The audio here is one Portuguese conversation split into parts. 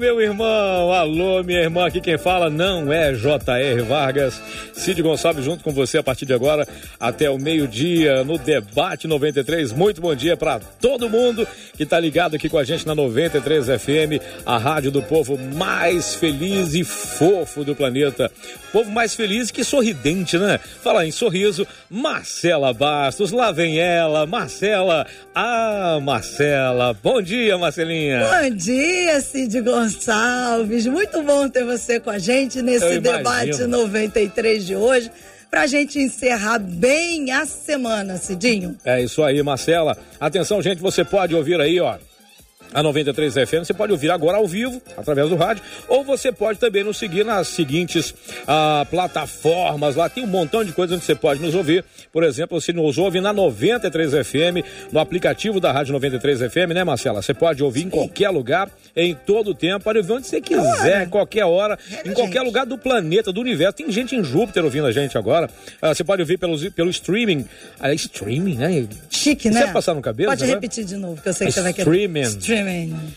meu irmão, alô, minha irmã, aqui quem fala não é J.R. Vargas, Cid Gonçalves junto com você a partir de agora até o meio-dia no Debate 93. Muito bom dia para todo mundo que tá ligado aqui com a gente na 93 FM, a rádio do povo mais feliz e fofo do planeta. Povo mais feliz que sorridente, né? Falar em sorriso, Marcela Bastos, lá vem ela, Marcela. Ah, Marcela. Bom dia, Marcelinha. Bom dia, Cid Gonçalves. Muito bom ter você com a gente nesse debate 93 de hoje para a gente encerrar bem a semana, Cidinho. É isso aí, Marcela. Atenção, gente, você pode ouvir aí, ó a 93 FM. Você pode ouvir agora ao vivo, através do rádio, ou você pode também nos seguir nas seguintes ah, plataformas. Lá tem um montão de coisas onde você pode nos ouvir. Por exemplo, você nos ouve na 93 FM, no aplicativo da Rádio 93 FM, né, Marcela? Você pode ouvir Sim. em qualquer lugar, em todo o tempo, pode ouvir onde você quiser, qualquer hora, é, em qualquer gente. lugar do planeta, do universo. Tem gente em Júpiter ouvindo a gente agora. Ah, você pode ouvir pelo, pelo streaming. Ah, streaming, né? Chique, né? Você passar no cabelo? Pode repetir de novo, que eu sei que você vai querer. Streaming.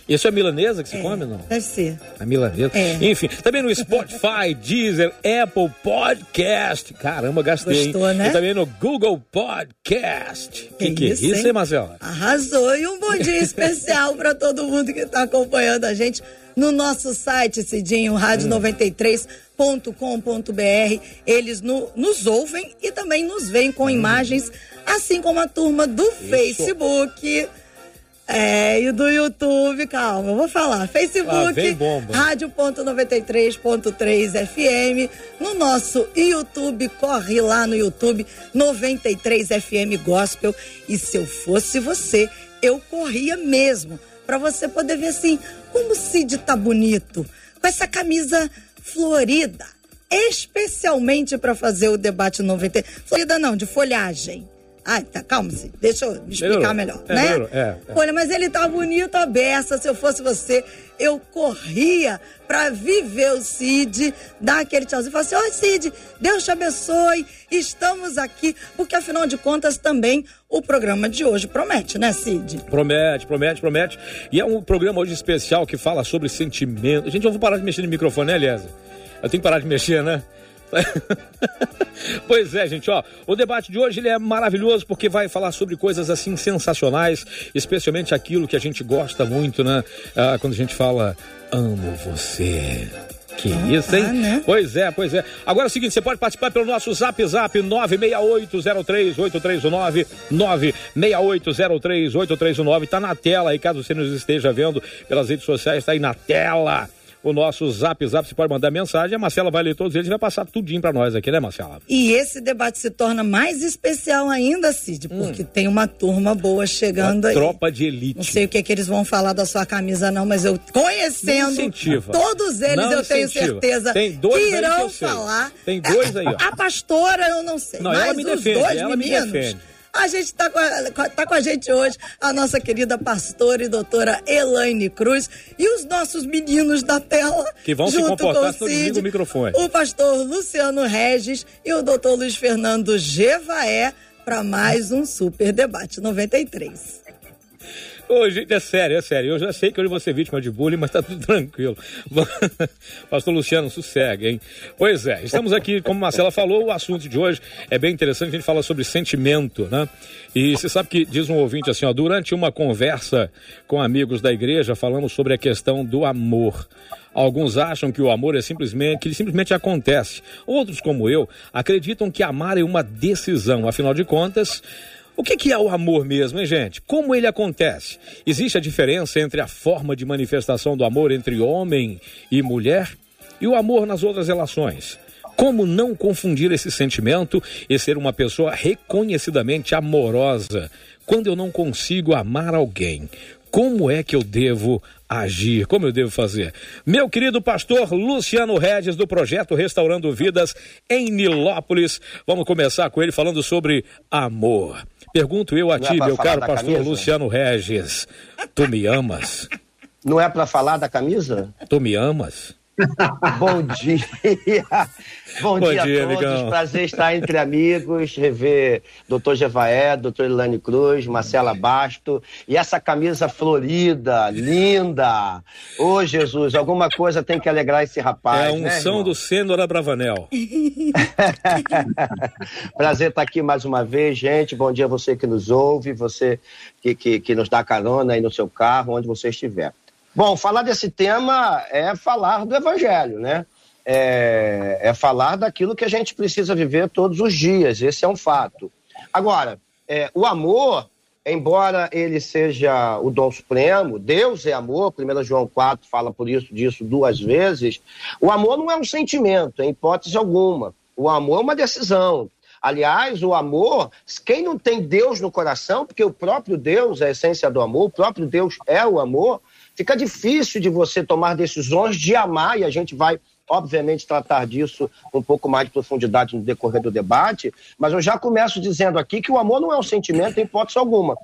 Isso é milanesa que se é, come, não? Deve ser. A milanesa. É. Enfim, também no Spotify, Deezer, Apple Podcast. Caramba, gastei. Gostou, hein? né? E também no Google Podcast. Que, que, que é isso, hein, Marcela? Arrasou. E um bom dia especial para todo mundo que está acompanhando a gente no nosso site, Cidinho, rádio93.com.br. Eles no, nos ouvem e também nos veem com hum. imagens, assim como a turma do Isso. Facebook é, e do YouTube, calma, eu vou falar. Facebook, ah, rádio.93.3 FM. No nosso YouTube, corre lá no YouTube, 93 FM Gospel. E se eu fosse você, eu corria mesmo. Pra você poder ver assim, como o Cid tá bonito. Com essa camisa florida. Especialmente para fazer o debate 93. Florida não, de folhagem. Ai, tá, calma, -se. deixa eu me explicar melhor, é, né? É, é. Olha, mas ele tá bonito a beça. Se eu fosse você, eu corria para viver o Cid, dar aquele tchauzinho e falar assim: Oi, Cid, Deus te abençoe, estamos aqui. Porque afinal de contas, também o programa de hoje promete, né, Cid? Promete, promete, promete. E é um programa hoje especial que fala sobre sentimento. Gente, eu vou parar de mexer no microfone, né, Eliasa? Eu tenho que parar de mexer, né? pois é, gente, ó, o debate de hoje ele é maravilhoso porque vai falar sobre coisas assim sensacionais, especialmente aquilo que a gente gosta muito, né? Ah, quando a gente fala amo você. Que isso, hein? Ah, né? Pois é, pois é. Agora é o seguinte, você pode participar pelo nosso zap zap 968038319 968038319 tá na tela aí, caso você nos esteja vendo pelas redes sociais, tá aí na tela o nosso zap zap, você pode mandar mensagem, a Marcela vai ler todos eles e vai passar tudinho para nós aqui, né, Marcela? E esse debate se torna mais especial ainda, Cid, porque hum. tem uma turma boa chegando uma aí. Tropa de elite. Não sei o que, é que eles vão falar da sua camisa, não, mas eu conhecendo todos eles, não eu tenho certeza tem dois que irão que falar. Tem dois aí, ó. A pastora, eu não sei. Não, mas ela me os defende, dois ela meninos. Me defende. A gente está com, a, tá com a gente hoje a nossa querida pastora e doutora Elaine Cruz e os nossos meninos da tela. Que vão junto se comportar com o, Cid, o microfone. O pastor Luciano Regis e o doutor Luiz Fernando Gevaé para mais um Super Debate 93. Ô, gente, é sério, é sério. Eu já sei que hoje vou ser vítima de bullying, mas tá tudo tranquilo. Pastor Luciano, sossega, hein? Pois é, estamos aqui, como Marcela falou, o assunto de hoje é bem interessante. A gente fala sobre sentimento, né? E você sabe que diz um ouvinte assim, ó, durante uma conversa com amigos da igreja, falamos sobre a questão do amor. Alguns acham que o amor é simplesmente, que ele simplesmente acontece. Outros, como eu, acreditam que amar é uma decisão. Afinal de contas, o que, é o amor mesmo, hein, gente? Como ele acontece? Existe a diferença entre a forma de manifestação do amor entre homem e mulher e o amor nas outras relações? Como não confundir esse sentimento e ser uma pessoa reconhecidamente amorosa quando eu não consigo amar alguém? Como é que eu devo agir, como eu devo fazer. Meu querido pastor Luciano Regis, do projeto Restaurando Vidas em Nilópolis, vamos começar com ele falando sobre amor. Pergunto eu a Não é ti, é meu caro pastor camisa? Luciano Regis, tu me amas? Não é para falar da camisa? Tu me amas? Bom dia. Bom, Bom dia, dia, a todos. Amigão. Prazer estar entre amigos, rever doutor Jevaé, doutor Ilane Cruz, Marcela Basto e essa camisa florida, linda. Ô, oh, Jesus, alguma coisa tem que alegrar esse rapaz. É a né, unção né, do Cênora Bravanel. Prazer estar aqui mais uma vez, gente. Bom dia a você que nos ouve, você que, que, que nos dá carona aí no seu carro, onde você estiver. Bom, falar desse tema é falar do Evangelho, né? É, é, falar daquilo que a gente precisa viver todos os dias, esse é um fato. Agora, é, o amor, embora ele seja o dom supremo, Deus é amor, 1 João 4 fala por isso disso duas vezes, o amor não é um sentimento, em hipótese alguma. O amor é uma decisão. Aliás, o amor, quem não tem Deus no coração, porque o próprio Deus é a essência do amor, o próprio Deus é o amor, fica difícil de você tomar decisões de amar, e a gente vai, obviamente, tratar disso um pouco mais de profundidade no decorrer do debate, mas eu já começo dizendo aqui que o amor não é um sentimento em hipótese alguma.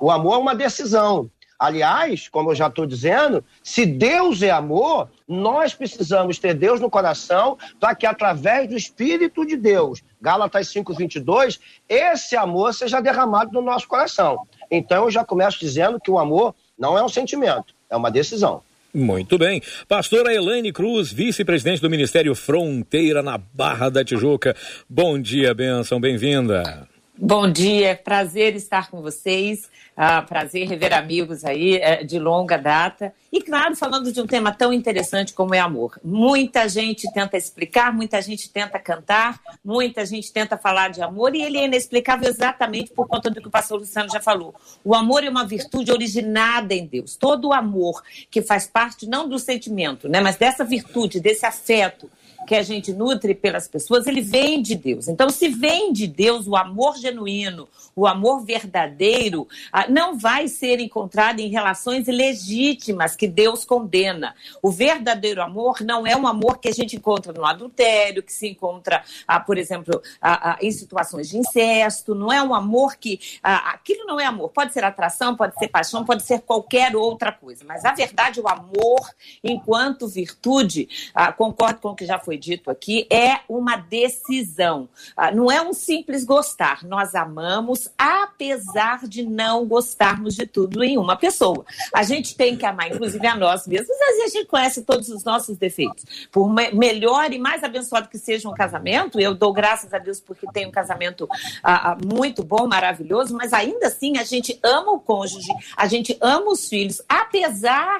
O amor é uma decisão. Aliás, como eu já estou dizendo, se Deus é amor, nós precisamos ter Deus no coração para que, através do Espírito de Deus, Gálatas 5,22, esse amor seja derramado no nosso coração. Então, eu já começo dizendo que o amor não é um sentimento, é uma decisão. Muito bem. Pastora Elaine Cruz, vice-presidente do Ministério Fronteira na Barra da Tijuca. Bom dia, benção, bem-vinda. Bom dia, prazer estar com vocês, ah, prazer rever amigos aí é, de longa data. E claro, falando de um tema tão interessante como é amor. Muita gente tenta explicar, muita gente tenta cantar, muita gente tenta falar de amor e ele é inexplicável exatamente por conta do que o pastor Luciano já falou. O amor é uma virtude originada em Deus. Todo o amor que faz parte não do sentimento, né, mas dessa virtude, desse afeto que a gente nutre pelas pessoas, ele vem de Deus. Então, se vem de Deus, o amor genuíno, o amor verdadeiro, ah, não vai ser encontrado em relações ilegítimas que Deus condena. O verdadeiro amor não é um amor que a gente encontra no adultério, que se encontra, ah, por exemplo, ah, em situações de incesto. Não é um amor que. Aquilo não é amor. Pode ser atração, pode ser paixão, pode ser qualquer outra coisa. Mas, a verdade, o amor, enquanto virtude, concordo com o que já foi foi dito aqui, é uma decisão. Ah, não é um simples gostar. Nós amamos, apesar de não gostarmos de tudo em uma pessoa. A gente tem que amar, inclusive, a nós mesmos, mas a gente conhece todos os nossos defeitos. Por melhor e mais abençoado que seja um casamento, eu dou graças a Deus porque tenho um casamento ah, ah, muito bom, maravilhoso, mas ainda assim a gente ama o cônjuge, a gente ama os filhos, apesar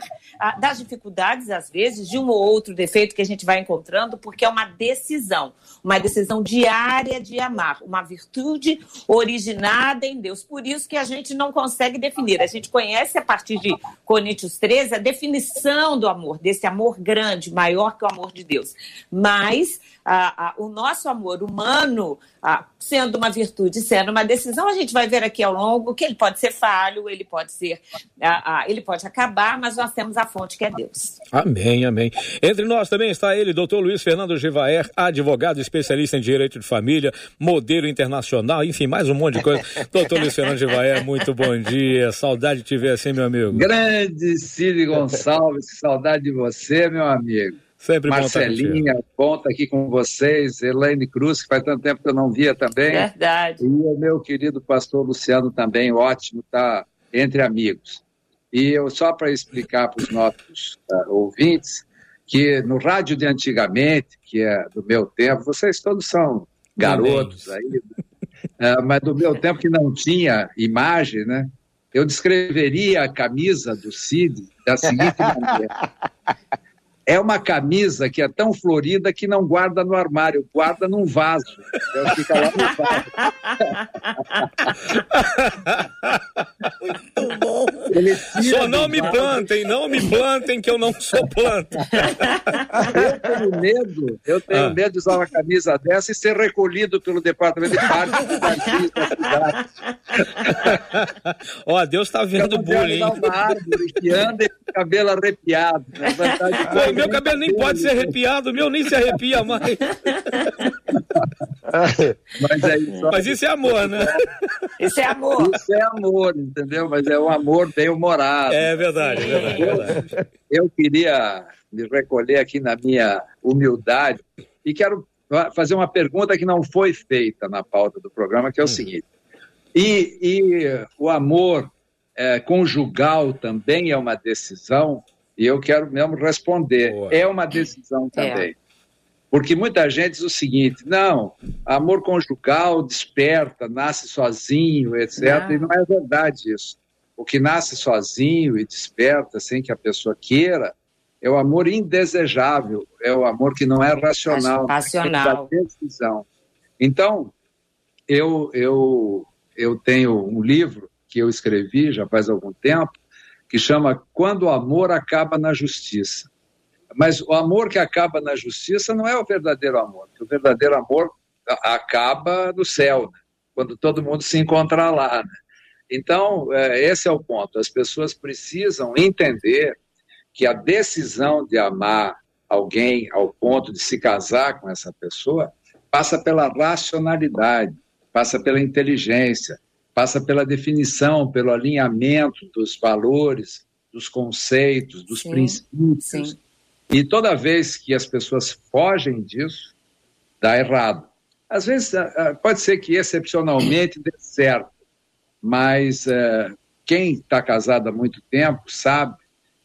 das dificuldades, às vezes, de um ou outro defeito que a gente vai encontrando, porque é uma decisão, uma decisão diária de amar, uma virtude originada em Deus. Por isso que a gente não consegue definir. A gente conhece a partir de Coríntios 13 a definição do amor, desse amor grande, maior que o amor de Deus. Mas o nosso amor humano, sendo uma virtude, sendo uma decisão, a gente vai ver aqui ao longo que ele pode ser falho, ele pode ser, ele pode acabar, mas nós temos a fonte que é Deus. Amém, amém. Entre nós também está ele, doutor Luiz Fernando Givaer, advogado especialista em direito de família, modelo internacional, enfim, mais um monte de coisa. doutor Luiz Fernando Givaer, muito bom dia, saudade de te ver assim, meu amigo. Grande Cid Gonçalves, saudade de você, meu amigo. Sempre Marcelinha, bom estar aqui com vocês, Elaine Cruz, que faz tanto tempo que eu não via também. Verdade. E o meu querido pastor Luciano também, ótimo, está entre amigos. E eu só para explicar para os nossos uh, ouvintes que no rádio de antigamente, que é do meu tempo, vocês todos são garotos aí, uh, mas do meu tempo que não tinha imagem, né? Eu descreveria a camisa do Cid da seguinte maneira. é uma camisa que é tão florida que não guarda no armário, guarda num vaso. Então fica lá no vaso. Muito bom. Só não me plantem, não me plantem que eu não sou planta. eu tenho medo, eu tenho ah. medo de usar uma camisa dessa e ser recolhido pelo departamento de parques da cidade. Ó, Deus está vendo o bullying. uma árvore que anda e cabelo arrepiado. Né? Meu cabelo nem pode ser arrepiado, o meu nem se arrepia mais. Mas, é isso, Mas isso é amor, né? Isso é amor. Isso é amor, entendeu? Mas é um amor bem humorado. É verdade, é verdade. É verdade. Eu queria me recolher aqui na minha humildade e quero fazer uma pergunta que não foi feita na pauta do programa, que é o hum. seguinte. E, e o amor é, conjugal também é uma decisão? E eu quero mesmo responder. Boa. É uma decisão é. também. É. Porque muita gente diz o seguinte: não, amor conjugal desperta, nasce sozinho, etc. Não. E não é verdade isso. O que nasce sozinho e desperta sem que a pessoa queira é o amor indesejável, é o amor que não é racional, racional. É decisão. Então, eu, eu, eu tenho um livro que eu escrevi já faz algum tempo, que chama Quando o Amor Acaba na Justiça. Mas o amor que acaba na justiça não é o verdadeiro amor. O verdadeiro amor acaba no céu, né? quando todo mundo se encontrar lá. Né? Então, é, esse é o ponto. As pessoas precisam entender que a decisão de amar alguém ao ponto de se casar com essa pessoa passa pela racionalidade, passa pela inteligência, passa pela definição, pelo alinhamento dos valores, dos conceitos, dos sim, princípios. Sim. E toda vez que as pessoas fogem disso, dá errado. Às vezes, ah, ah, pode ser que excepcionalmente dê certo, mas uh, quem está casado há muito tempo sabe,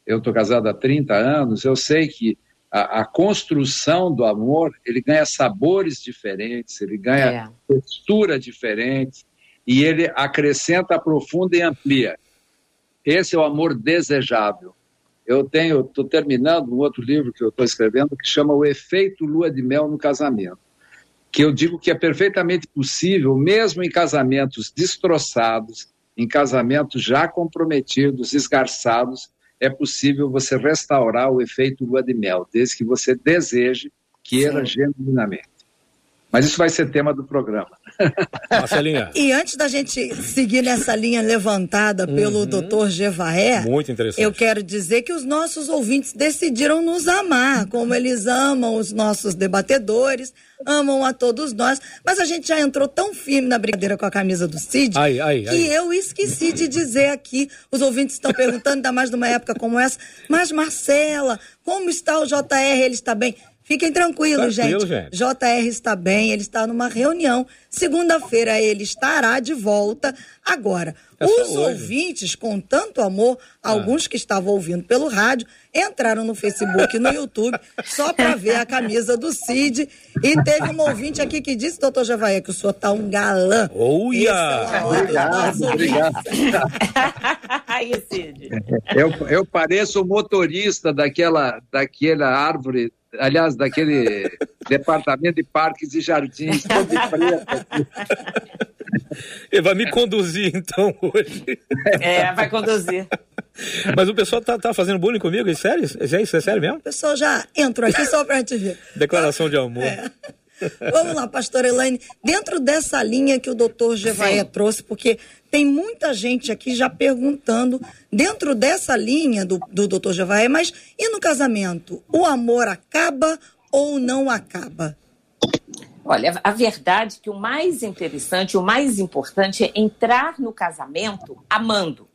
eu estou casado há 30 anos, eu sei que a, a, construção do amor, ele ganha sabores diferentes, ele ganha é. textura diferente, e ele acrescenta, aprofunda e amplia. Esse é o amor desejável. Eu tenho, estou terminando um outro livro que eu estou escrevendo que chama O Efeito Lua de Mel no Casamento, que eu digo que é perfeitamente possível, mesmo em casamentos destroçados, em casamentos já comprometidos, esgarçados, é possível você restaurar o efeito lua de mel, desde que você deseje, queira Sim. genuinamente. Mas isso vai ser tema do programa. Marcelinha. e antes da gente seguir nessa linha levantada pelo uhum. doutor Gevaé, Muito interessante. eu quero dizer que os nossos ouvintes decidiram nos amar, como eles amam os nossos debatedores, amam a todos nós. Mas a gente já entrou tão firme na brincadeira com a camisa do Cid ai, ai, que ai. eu esqueci de dizer aqui. Os ouvintes estão perguntando, ainda mais numa época como essa. Mas, Marcela, como está o JR? Ele está bem? Fiquem tranquilos, Tranquilo, gente. gente. JR está bem, ele está numa reunião. Segunda-feira ele estará de volta. Agora, é os hoje. ouvintes, com tanto amor, ah. alguns que estavam ouvindo pelo rádio, entraram no Facebook e no YouTube só para ver a camisa do Cid. E teve um ouvinte aqui que disse, doutor Javaé, que o senhor tá um galã. Olha! É obrigado, obrigado. Aí, Cid. Eu, eu pareço o motorista daquela, daquela árvore aliás, daquele departamento de parques e jardins, todo de preto. Ele vai me conduzir, então, hoje. É, vai conduzir. Mas o pessoal tá, tá fazendo bullying comigo? É sério? É isso? É sério mesmo? O pessoal já entrou aqui só pra te ver. Declaração de amor. É. Vamos lá, pastor Elaine. Dentro dessa linha que o doutor Gevaé trouxe, porque tem muita gente aqui já perguntando, dentro dessa linha do, do doutor Gevaé, mas e no casamento? O amor acaba ou não acaba? Olha, a verdade é que o mais interessante, o mais importante é entrar no casamento amando.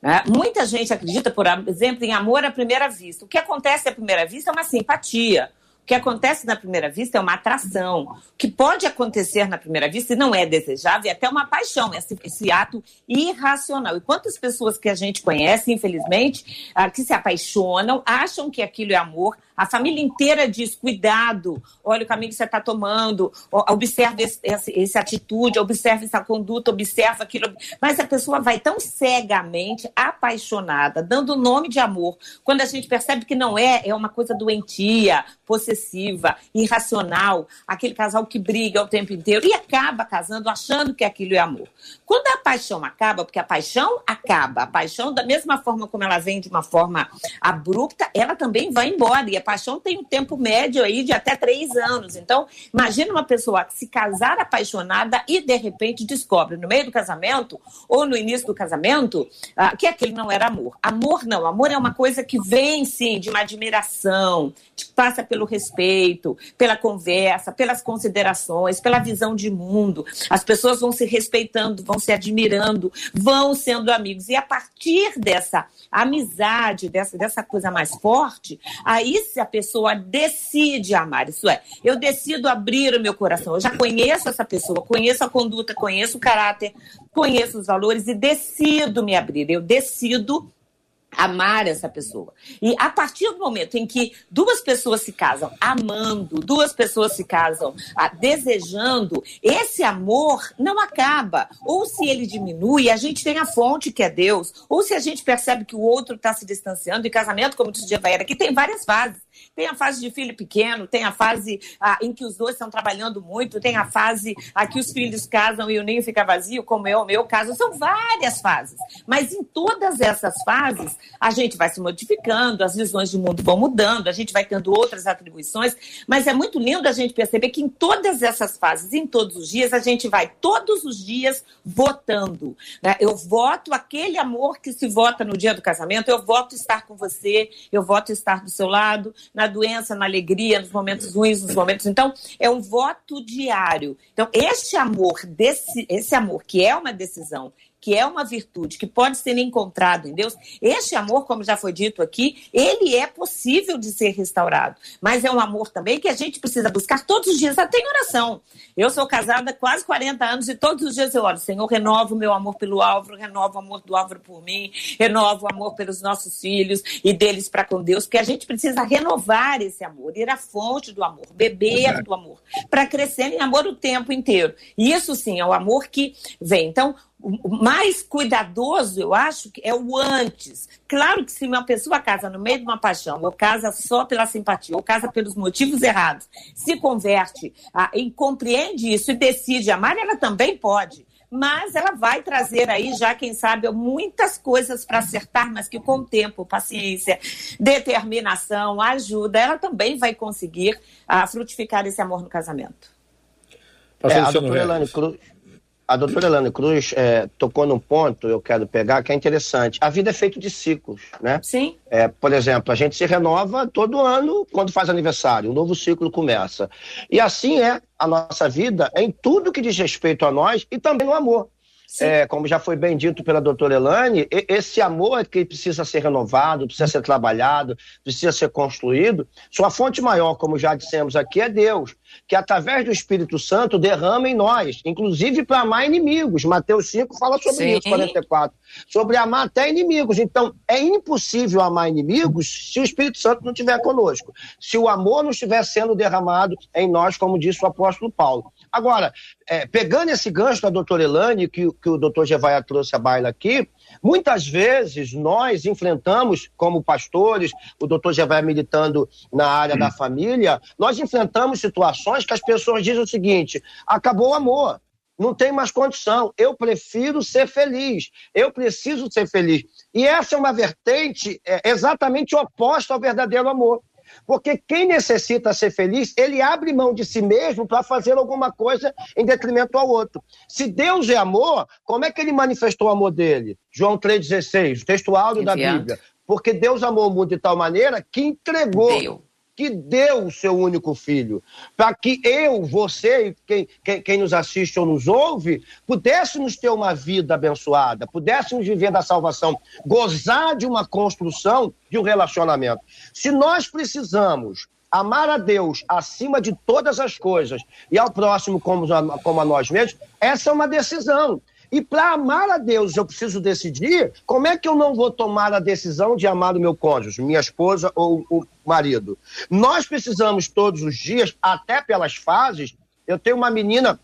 Né? Muita gente acredita, por exemplo, em amor à primeira vista. O que acontece à primeira vista é uma simpatia, o que acontece na primeira vista é uma atração. O que pode acontecer na primeira vista e não é desejável é até uma paixão, esse, esse ato irracional. E quantas pessoas que a gente conhece, infelizmente, ah, que se apaixonam, acham que aquilo é amor, a família inteira diz: cuidado, olha o caminho que você está tomando, observe esse, esse, essa atitude, observe essa conduta, observe aquilo. Mas a pessoa vai tão cegamente apaixonada, dando o nome de amor, quando a gente percebe que não é, é uma coisa doentia, possessiva irracional, aquele casal que briga o tempo inteiro e acaba casando achando que aquilo é amor. Quando a paixão acaba, porque a paixão acaba, a paixão, da mesma forma como ela vem de uma forma abrupta, ela também vai embora. E a paixão tem um tempo médio aí de até três anos. Então, imagina uma pessoa que se casar apaixonada e de repente descobre no meio do casamento ou no início do casamento ah, que aquele não era amor. Amor não, amor é uma coisa que vem sim de uma admiração, que passa pelo respeito, pela conversa, pelas considerações, pela visão de mundo. As pessoas vão se respeitando, vão se admirando, vão sendo amigos. E a partir dessa amizade, dessa, dessa coisa mais forte, aí se a pessoa decide amar, isso é, eu decido abrir o meu coração, eu já conheço essa pessoa, conheço a conduta, conheço o caráter, conheço os valores e decido me abrir, eu decido amar essa pessoa. E a partir do momento em que duas pessoas se casam amando, duas pessoas se casam desejando, esse amor não acaba. Ou se ele diminui, a gente tem a fonte que é Deus, ou se a gente percebe que o outro está se distanciando, e casamento, como disse Eva aqui tem várias fases. Tem a fase de filho pequeno, tem a fase ah, em que os dois estão trabalhando muito, tem a fase ah, que os filhos casam e o ninho fica vazio, como é o meu caso. São várias fases. Mas em todas essas fases, a gente vai se modificando, as visões de mundo vão mudando, a gente vai tendo outras atribuições. Mas é muito lindo a gente perceber que em todas essas fases, em todos os dias, a gente vai todos os dias votando. Né? Eu voto aquele amor que se vota no dia do casamento, eu voto estar com você, eu voto estar do seu lado, na doença, na alegria, nos momentos ruins, nos momentos. Então, é um voto diário. Então, este amor, desse, esse amor que é uma decisão que é uma virtude que pode ser encontrado em Deus, este amor, como já foi dito aqui, ele é possível de ser restaurado. Mas é um amor também que a gente precisa buscar todos os dias, até em oração. Eu sou casada há quase 40 anos e todos os dias eu oro, Senhor, renova o meu amor pelo Álvaro, renova o amor do Álvaro por mim, renova o amor pelos nossos filhos e deles para com Deus, porque a gente precisa renovar esse amor, ir à fonte do amor, beber do amor, para crescer em amor o tempo inteiro. E isso sim é o amor que vem. Então, o mais cuidadoso, eu acho, é o antes. Claro que se uma pessoa casa no meio de uma paixão, ou casa só pela simpatia, ou casa pelos motivos errados, se converte ah, e compreende isso e decide amar, ela também pode. Mas ela vai trazer aí, já quem sabe, muitas coisas para acertar, mas que com tempo, paciência, determinação, ajuda, ela também vai conseguir ah, frutificar esse amor no casamento. É, a doutora Elane Cruz, a doutora Elane Cruz é, tocou num ponto, eu quero pegar, que é interessante. A vida é feita de ciclos, né? Sim. É, por exemplo, a gente se renova todo ano quando faz aniversário, um novo ciclo começa. E assim é a nossa vida em tudo que diz respeito a nós e também no amor. É, como já foi bem dito pela doutora Elane, esse amor que precisa ser renovado, precisa ser trabalhado, precisa ser construído. Sua fonte maior, como já dissemos aqui, é Deus que através do Espírito Santo derrama em nós, inclusive para amar inimigos. Mateus 5 fala sobre Sim. isso, 44. Sobre amar até inimigos. Então, é impossível amar inimigos se o Espírito Santo não estiver conosco. Se o amor não estiver sendo derramado em nós, como disse o apóstolo Paulo. Agora, é, pegando esse gancho da doutora Elane, que, que o doutor Gevaia trouxe a baila aqui, Muitas vezes nós enfrentamos, como pastores, o doutor já vai militando na área da família, nós enfrentamos situações que as pessoas dizem o seguinte: acabou o amor, não tem mais condição, eu prefiro ser feliz, eu preciso ser feliz. E essa é uma vertente é, exatamente oposta ao verdadeiro amor. Porque quem necessita ser feliz, ele abre mão de si mesmo para fazer alguma coisa em detrimento ao outro. Se Deus é amor, como é que ele manifestou o amor dele? João 3,16, o texto áudio da Bíblia. Porque Deus amou o mundo de tal maneira que entregou. Deu que deu o seu único filho, para que eu, você e quem, quem, quem, nos assiste ou nos ouve, pudéssemos ter uma vida abençoada, pudéssemos viver da salvação, gozar de uma construção de um relacionamento. Se nós precisamos amar a Deus acima de todas as coisas e ao próximo como como a nós mesmos, essa é uma decisão. E para amar a Deus, eu preciso decidir como é que eu não vou tomar a decisão de amar o meu cônjuge, minha esposa ou o marido. Nós precisamos todos os dias, até pelas fases. Eu tenho uma menina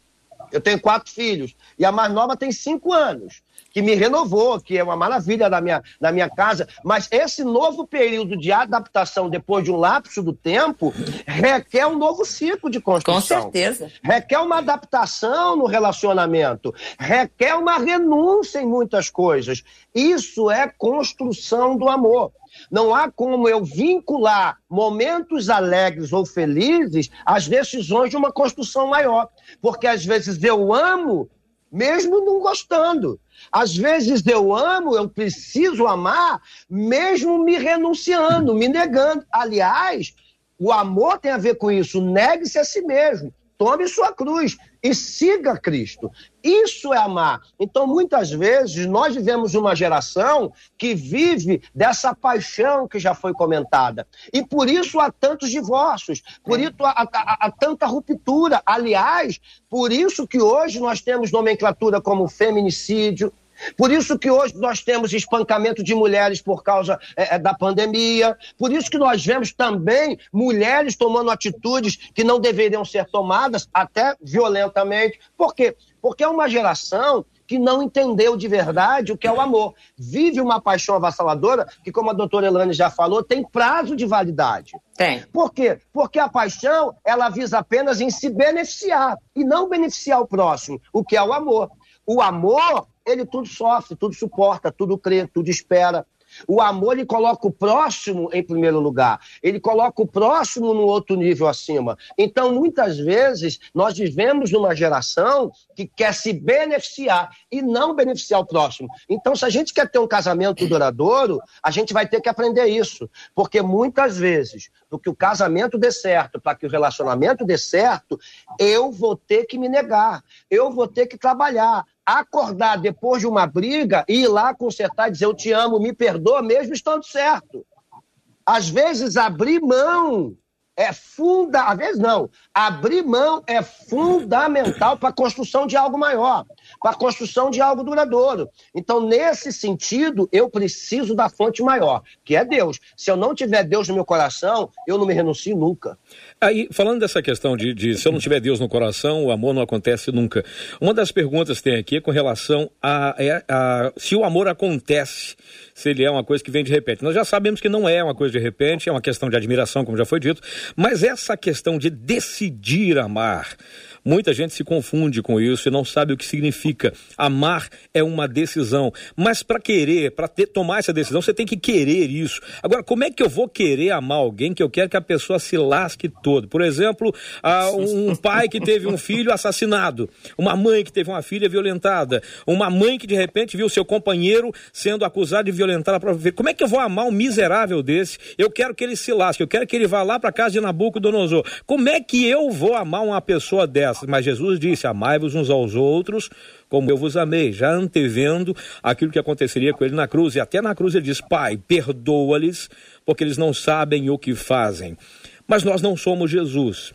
Eu tenho quatro filhos e a mais nova tem cinco anos que me renovou, que é uma maravilha na minha, na minha casa. Mas esse novo período de adaptação, depois de um lapso do tempo, requer um novo ciclo de construção. Com certeza. Requer uma adaptação no relacionamento, requer uma renúncia em muitas coisas. Isso é construção do amor. Não há como eu vincular momentos alegres ou felizes às decisões de uma construção maior. Porque às vezes eu amo mesmo não gostando. Às vezes eu amo, eu preciso amar, mesmo me renunciando, me negando. Aliás, o amor tem a ver com isso. Negue-se a si mesmo. Tome sua cruz e siga Cristo. Isso é amar. Então, muitas vezes, nós vivemos uma geração que vive dessa paixão que já foi comentada. E por isso há tantos divórcios, por isso há, há, há tanta ruptura. Aliás, por isso que hoje nós temos nomenclatura como feminicídio, por isso que hoje nós temos espancamento de mulheres por causa é, da pandemia. Por isso que nós vemos também mulheres tomando atitudes que não deveriam ser tomadas, até violentamente. Por quê? Porque é uma geração que não entendeu de verdade o que é o amor. Vive uma paixão avassaladora que, como a doutora Elane já falou, tem prazo de validade. Tem. Por quê? Porque a paixão, ela visa apenas em se beneficiar e não beneficiar o próximo, o que é o amor. O amor, ele tudo sofre, tudo suporta, tudo crê, tudo espera. O amor ele coloca o próximo em primeiro lugar, ele coloca o próximo no outro nível acima. Então, muitas vezes, nós vivemos numa geração que quer se beneficiar e não beneficiar o próximo. Então, se a gente quer ter um casamento duradouro, a gente vai ter que aprender isso. Porque muitas vezes, para que o casamento dê certo, para que o relacionamento dê certo, eu vou ter que me negar, eu vou ter que trabalhar, acordar depois de uma briga e ir lá consertar e dizer eu te amo, me perdoa, mesmo estando certo. Às vezes, abrir mão é funda, às vezes não, abrir mão é fundamental para a construção de algo maior, para a construção de algo duradouro. Então, nesse sentido, eu preciso da fonte maior, que é Deus. Se eu não tiver Deus no meu coração, eu não me renuncio nunca. Aí, falando dessa questão de, de, se eu não tiver Deus no coração, o amor não acontece nunca. Uma das perguntas que tem aqui é com relação a, a, a, se o amor acontece, se ele é uma coisa que vem de repente. Nós já sabemos que não é uma coisa de repente, é uma questão de admiração, como já foi dito, mas essa questão de decidir amar. Muita gente se confunde com isso e não sabe o que significa. Amar é uma decisão, mas para querer, para tomar essa decisão, você tem que querer isso. Agora, como é que eu vou querer amar alguém que eu quero que a pessoa se lasque todo? Por exemplo, um pai que teve um filho assassinado, uma mãe que teve uma filha violentada, uma mãe que de repente viu seu companheiro sendo acusado de violentar para ver. Como é que eu vou amar um miserável desse? Eu quero que ele se lasque, eu quero que ele vá lá para casa de Nabucodonosor. Como é que eu vou amar uma pessoa dessa? Mas Jesus disse: Amai-vos uns aos outros, como eu vos amei, já antevendo aquilo que aconteceria com ele na cruz. E até na cruz ele diz: Pai, perdoa-lhes, porque eles não sabem o que fazem. Mas nós não somos Jesus.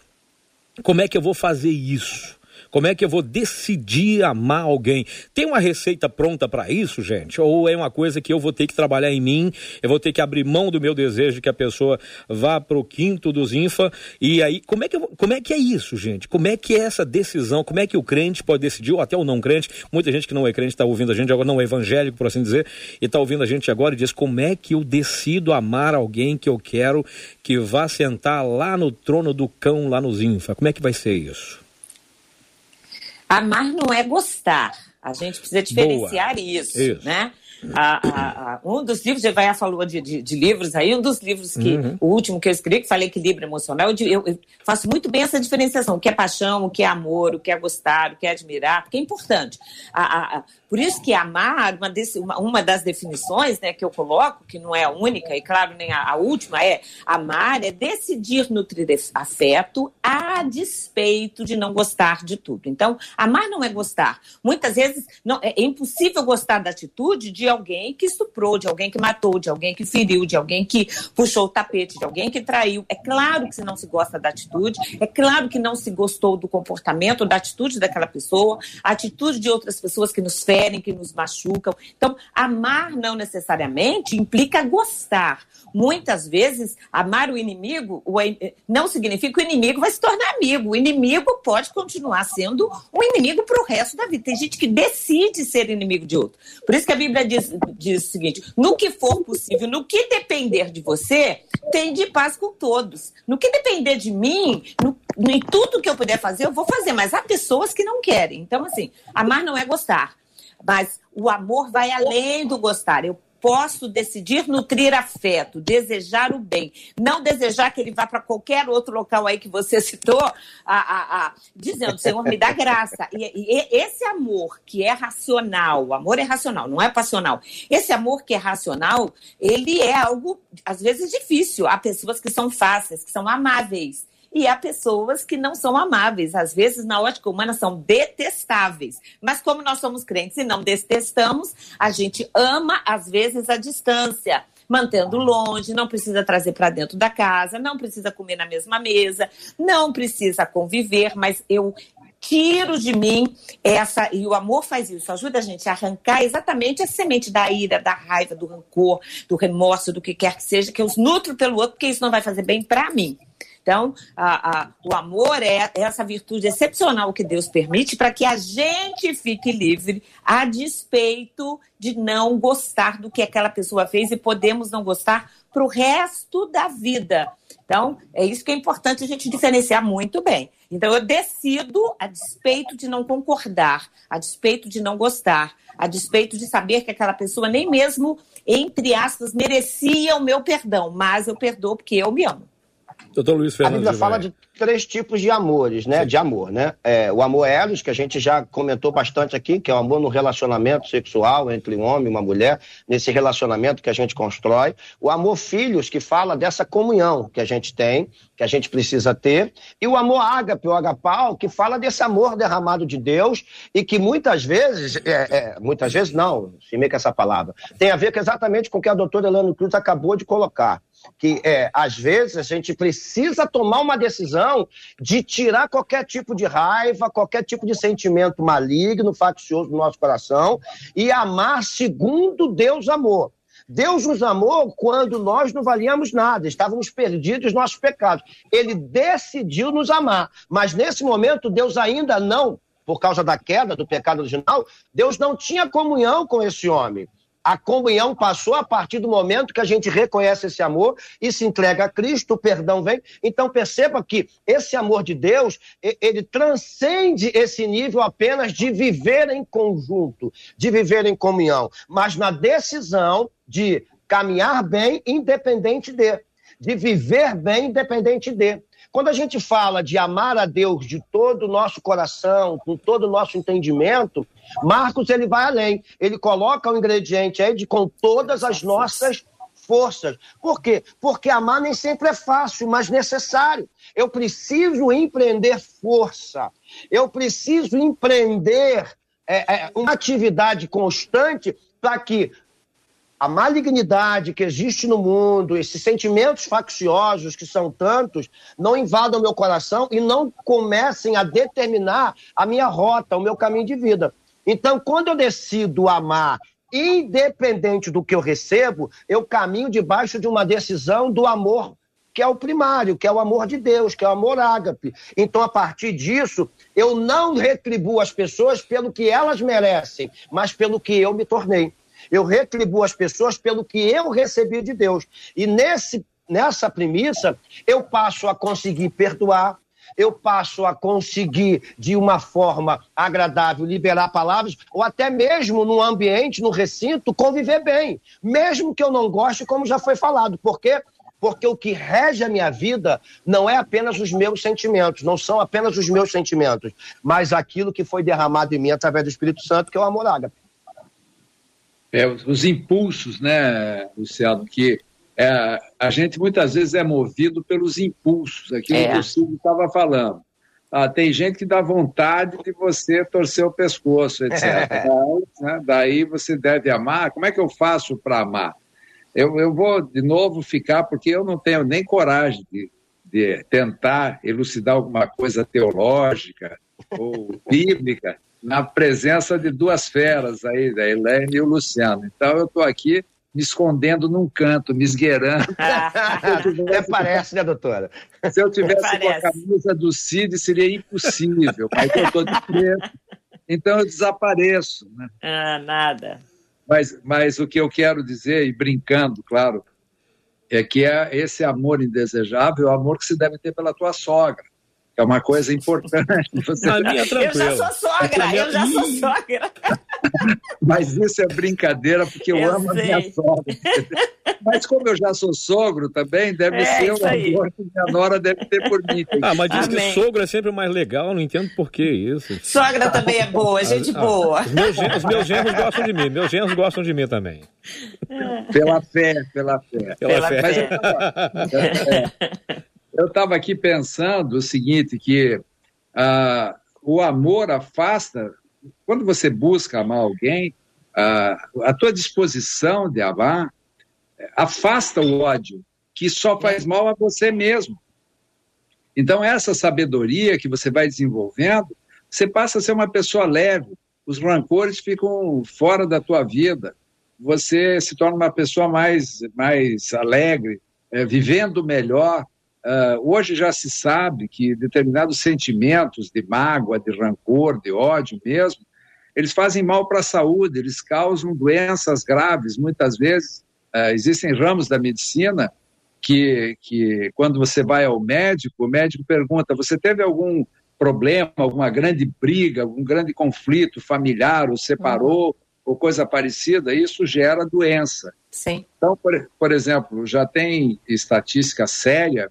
Como é que eu vou fazer isso? Como é que eu vou decidir amar alguém? Tem uma receita pronta para isso, gente? Ou é uma coisa que eu vou ter que trabalhar em mim? Eu vou ter que abrir mão do meu desejo de que a pessoa vá para o quinto dos infa? E aí, como é, que eu, como é que é isso, gente? Como é que é essa decisão? Como é que o crente pode decidir, ou até o não crente? Muita gente que não é crente está ouvindo a gente agora, não é evangélico, por assim dizer, e está ouvindo a gente agora e diz: como é que eu decido amar alguém que eu quero que vá sentar lá no trono do cão, lá nos infa? Como é que vai ser isso? Amar não é gostar. A gente precisa diferenciar isso, isso, né? A, a, a, um dos livros, Evaia falou de, de, de, livros aí, um dos livros que, uhum. o último que eu escrevi, que falei equilíbrio emocional, eu, eu, faço muito bem essa diferenciação, o que é paixão, o que é amor, o que é gostar, o que é admirar, porque é importante. A, por isso que amar, uma, desse, uma, uma, das definições né, que eu coloco, que não é a única, e claro, nem a, a última, é amar é decidir nutrir afeto a despeito de não gostar de tudo. Então, amar não é gostar. Muitas vezes não, é, é impossível gostar da atitude de de alguém que estuprou, de alguém que matou, de alguém que feriu, de alguém que puxou o tapete, de alguém que traiu. É claro que se não se gosta da atitude, é claro que não se gostou do comportamento, da atitude daquela pessoa, a atitude de outras pessoas que nos ferem, que nos machucam. Então, amar não necessariamente implica gostar. Muitas vezes, amar o inimigo não significa que o inimigo vai se tornar amigo. O inimigo pode continuar sendo um inimigo para o resto da vida. Tem gente que decide ser inimigo de outro. Por isso que a Bíblia diz, diz o seguinte: no que for possível, no que depender de você, tem de paz com todos. No que depender de mim, no, em tudo que eu puder fazer, eu vou fazer. Mas há pessoas que não querem. Então, assim, amar não é gostar. Mas o amor vai além do gostar. Eu posso decidir nutrir afeto, desejar o bem, não desejar que ele vá para qualquer outro local aí que você citou, a, a, a, dizendo, Senhor, me dá graça. E, e, esse amor que é racional, o amor é racional, não é passional. Esse amor que é racional, ele é algo, às vezes, difícil. Há pessoas que são fáceis, que são amáveis e há pessoas que não são amáveis. Às vezes, na ótica humana, são detestáveis. Mas como nós somos crentes e não detestamos, a gente ama, às vezes, a distância mantendo longe, não precisa trazer para dentro da casa, não precisa comer na mesma mesa, não precisa conviver, mas eu tiro de mim essa e o amor faz isso, ajuda a gente a arrancar exatamente a semente da ira, da raiva, do rancor, do remorso, do que quer que seja, que eu nutro pelo outro, porque isso não vai fazer bem para mim. Então, a, a, o amor é essa virtude excepcional que Deus permite para que a gente fique livre a despeito de não gostar do que aquela pessoa fez e podemos não gostar para o resto da vida. Então, é isso que é importante a gente diferenciar muito bem. Então, eu decido, a despeito de não concordar, a despeito de não gostar, a despeito de saber que aquela pessoa nem mesmo, entre aspas, merecia o meu perdão, mas eu perdoo porque eu me amo. Doutor Luiz Fernando. A Bíblia fala de três tipos de amores, né? Sim. De amor, né? É, o amor eros, que a gente já comentou bastante aqui, que é o amor no relacionamento sexual entre um homem e uma mulher, nesse relacionamento que a gente constrói. O amor filhos, que fala dessa comunhão que a gente tem, que a gente precisa ter. E o amor ágape, o agapau, que fala desse amor derramado de Deus e que muitas vezes, é, é, muitas vezes não, se meio com essa palavra, tem a ver exatamente com o que a doutora Elano Cruz acabou de colocar que é, às vezes a gente precisa tomar uma decisão de tirar qualquer tipo de raiva, qualquer tipo de sentimento maligno, faccioso do nosso coração e amar segundo Deus amou. Deus nos amou quando nós não valíamos nada, estávamos perdidos nos nossos pecados. Ele decidiu nos amar, mas nesse momento Deus ainda não, por causa da queda do pecado original, Deus não tinha comunhão com esse homem. A comunhão passou a partir do momento que a gente reconhece esse amor e se entrega a Cristo, o perdão vem. Então perceba que esse amor de Deus, ele transcende esse nível apenas de viver em conjunto, de viver em comunhão, mas na decisão de caminhar bem independente de, de viver bem independente de. Quando a gente fala de amar a Deus de todo o nosso coração, com todo o nosso entendimento, Marcos ele vai além. Ele coloca o ingrediente aí de com todas as nossas forças. Por quê? Porque amar nem sempre é fácil, mas necessário. Eu preciso empreender força. Eu preciso empreender é, é, uma atividade constante para que a malignidade que existe no mundo, esses sentimentos facciosos que são tantos, não invadam meu coração e não comecem a determinar a minha rota, o meu caminho de vida. Então, quando eu decido amar, independente do que eu recebo, eu caminho debaixo de uma decisão do amor que é o primário, que é o amor de Deus, que é o amor ágape. Então, a partir disso, eu não retribuo as pessoas pelo que elas merecem, mas pelo que eu me tornei. Eu retribuo as pessoas pelo que eu recebi de Deus. E nesse, nessa premissa, eu passo a conseguir perdoar, eu passo a conseguir, de uma forma agradável, liberar palavras, ou até mesmo no ambiente, no recinto, conviver bem. Mesmo que eu não goste, como já foi falado. Por quê? Porque o que rege a minha vida não é apenas os meus sentimentos, não são apenas os meus sentimentos, mas aquilo que foi derramado em mim através do Espírito Santo, que é o amor ágape. É, os impulsos, né, Luciano, que é, a gente muitas vezes é movido pelos impulsos, aquilo é. que o Silvio estava falando. ah, tem gente que dá vontade de você torcer o pescoço, etc. Daí, né, daí você deve amar. Como é que eu faço para amar? Eu, eu vou de novo ficar, porque eu não tenho nem coragem de, de tentar elucidar alguma coisa teológica ou bíblica na presença de duas feras aí, da Helene e o Luciano. Então eu estou aqui me escondendo num canto, me esgueirando. Até parece, né, doutora? Se eu tivesse com a camisa do Cid, seria impossível, mas eu estou de preto, então eu desapareço. Né? Ah, nada. Mas, mas o que eu quero dizer, e brincando, claro, é que é esse amor indesejável é o amor que se deve ter pela tua sogra é uma coisa importante. Você... A minha eu já sou sogra, eu já sou sogra. Mas isso é brincadeira, porque eu, eu amo sei. a minha sogra. Mas como eu já sou sogro também, deve é, ser o amor que minha nora deve ter por mim. Ah, mas diz Amém. que sogro é sempre mais legal, não entendo por que isso. Sogra também é boa, gente ah, boa. Os meus, os meus genros gostam de mim, meus genros gostam de mim também. Pela fé, pela fé. Pela, pela fé. fé. Mas, é, é. Eu estava aqui pensando o seguinte, que ah, o amor afasta, quando você busca amar alguém, ah, a tua disposição de amar afasta o ódio, que só faz mal a você mesmo. Então, essa sabedoria que você vai desenvolvendo, você passa a ser uma pessoa leve, os rancores ficam fora da tua vida, você se torna uma pessoa mais, mais alegre, é, vivendo melhor, Uh, hoje já se sabe que determinados sentimentos de mágoa, de rancor, de ódio mesmo, eles fazem mal para a saúde, eles causam doenças graves. Muitas vezes, uh, existem ramos da medicina que, que, quando você vai ao médico, o médico pergunta: você teve algum problema, alguma grande briga, algum grande conflito familiar, ou separou, uhum. ou coisa parecida? Isso gera doença. Sim. Então, por, por exemplo, já tem estatística séria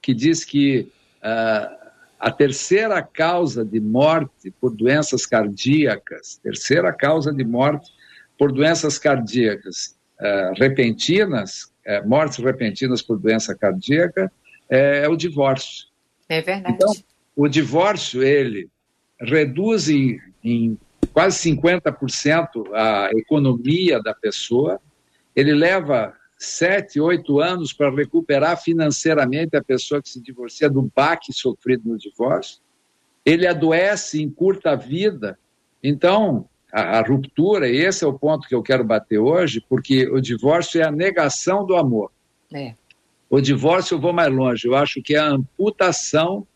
que diz que uh, a terceira causa de morte por doenças cardíacas, terceira causa de morte por doenças cardíacas uh, repentinas, uh, mortes repentinas por doença cardíaca, é, é o divórcio. É verdade. Então, o divórcio, ele reduz em, em quase 50% a economia da pessoa, ele leva sete, oito anos para recuperar financeiramente a pessoa que se divorcia do baque sofrido no divórcio. Ele adoece, encurta a vida. Então, a, a, ruptura, esse é o ponto que eu quero bater hoje, porque o divórcio é a negação do amor. É. O divórcio, eu vou mais longe, eu acho que é a amputação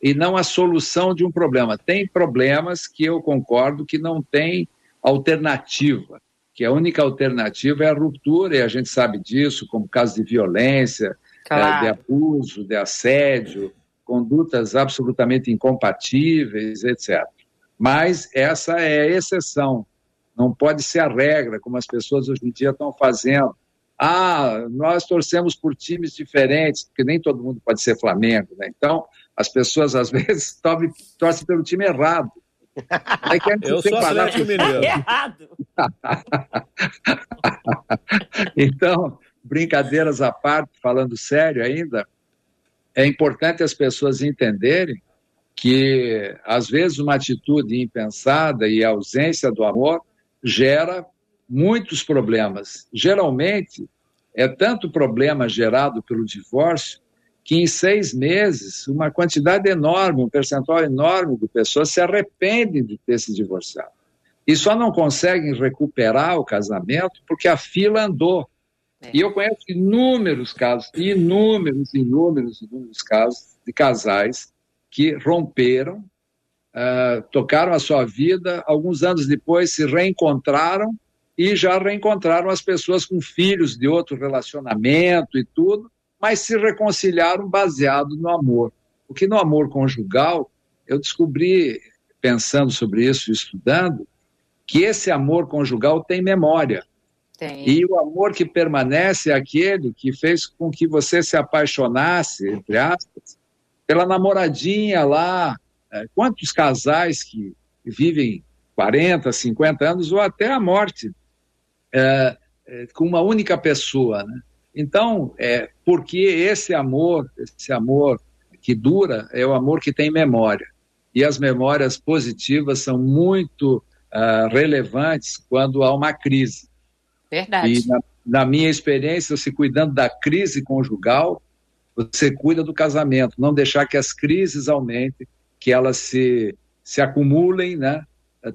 e não a solução de um problema. Tem problemas que eu concordo que não tem alternativa que a única alternativa é a ruptura, e a gente sabe disso, como casos de violência, claro. de abuso, de assédio, condutas absolutamente incompatíveis, etc. Mas essa é a exceção, não pode ser a regra, como as pessoas hoje em dia estão fazendo. Ah, nós torcemos por times diferentes, porque nem todo mundo pode ser Flamengo, né? Então, as pessoas às vezes torcem pelo time errado. Eu sou Atlético Mineiro. Errado. então, brincadeiras à parte, falando sério ainda, é importante as pessoas entenderem que, às vezes, uma atitude impensada e a ausência do amor gera muitos problemas. Geralmente, é tanto problema gerado pelo divórcio que em seis meses, uma quantidade enorme, um percentual enorme de pessoas se arrependem de ter se divorciado. E só não conseguem recuperar o casamento porque a fila andou. É. E eu conheço inúmeros casos, inúmeros, inúmeros, inúmeros casos de casais que romperam, uh, tocaram a sua vida, alguns anos depois se reencontraram e já reencontraram as pessoas com filhos de outro relacionamento e tudo, mas se reconciliaram baseado no amor. Porque no amor conjugal, eu descobri, pensando sobre isso, estudando, que esse amor conjugal tem memória. Tem. E o amor que permanece é aquele que fez com que você se apaixonasse, entre aspas, pela namoradinha lá. É, quantos casais que vivem 40, 50 anos ou até a morte é, é, com uma única pessoa, né? Então, é, porque esse amor, esse amor que dura é o amor que tem memória. E as memórias positivas são muito uh, relevantes quando há uma crise. Verdade. E na, na minha experiência, se cuidando da crise conjugal, você cuida do casamento, não deixar que as crises aumentem, que elas se, se acumulem, né?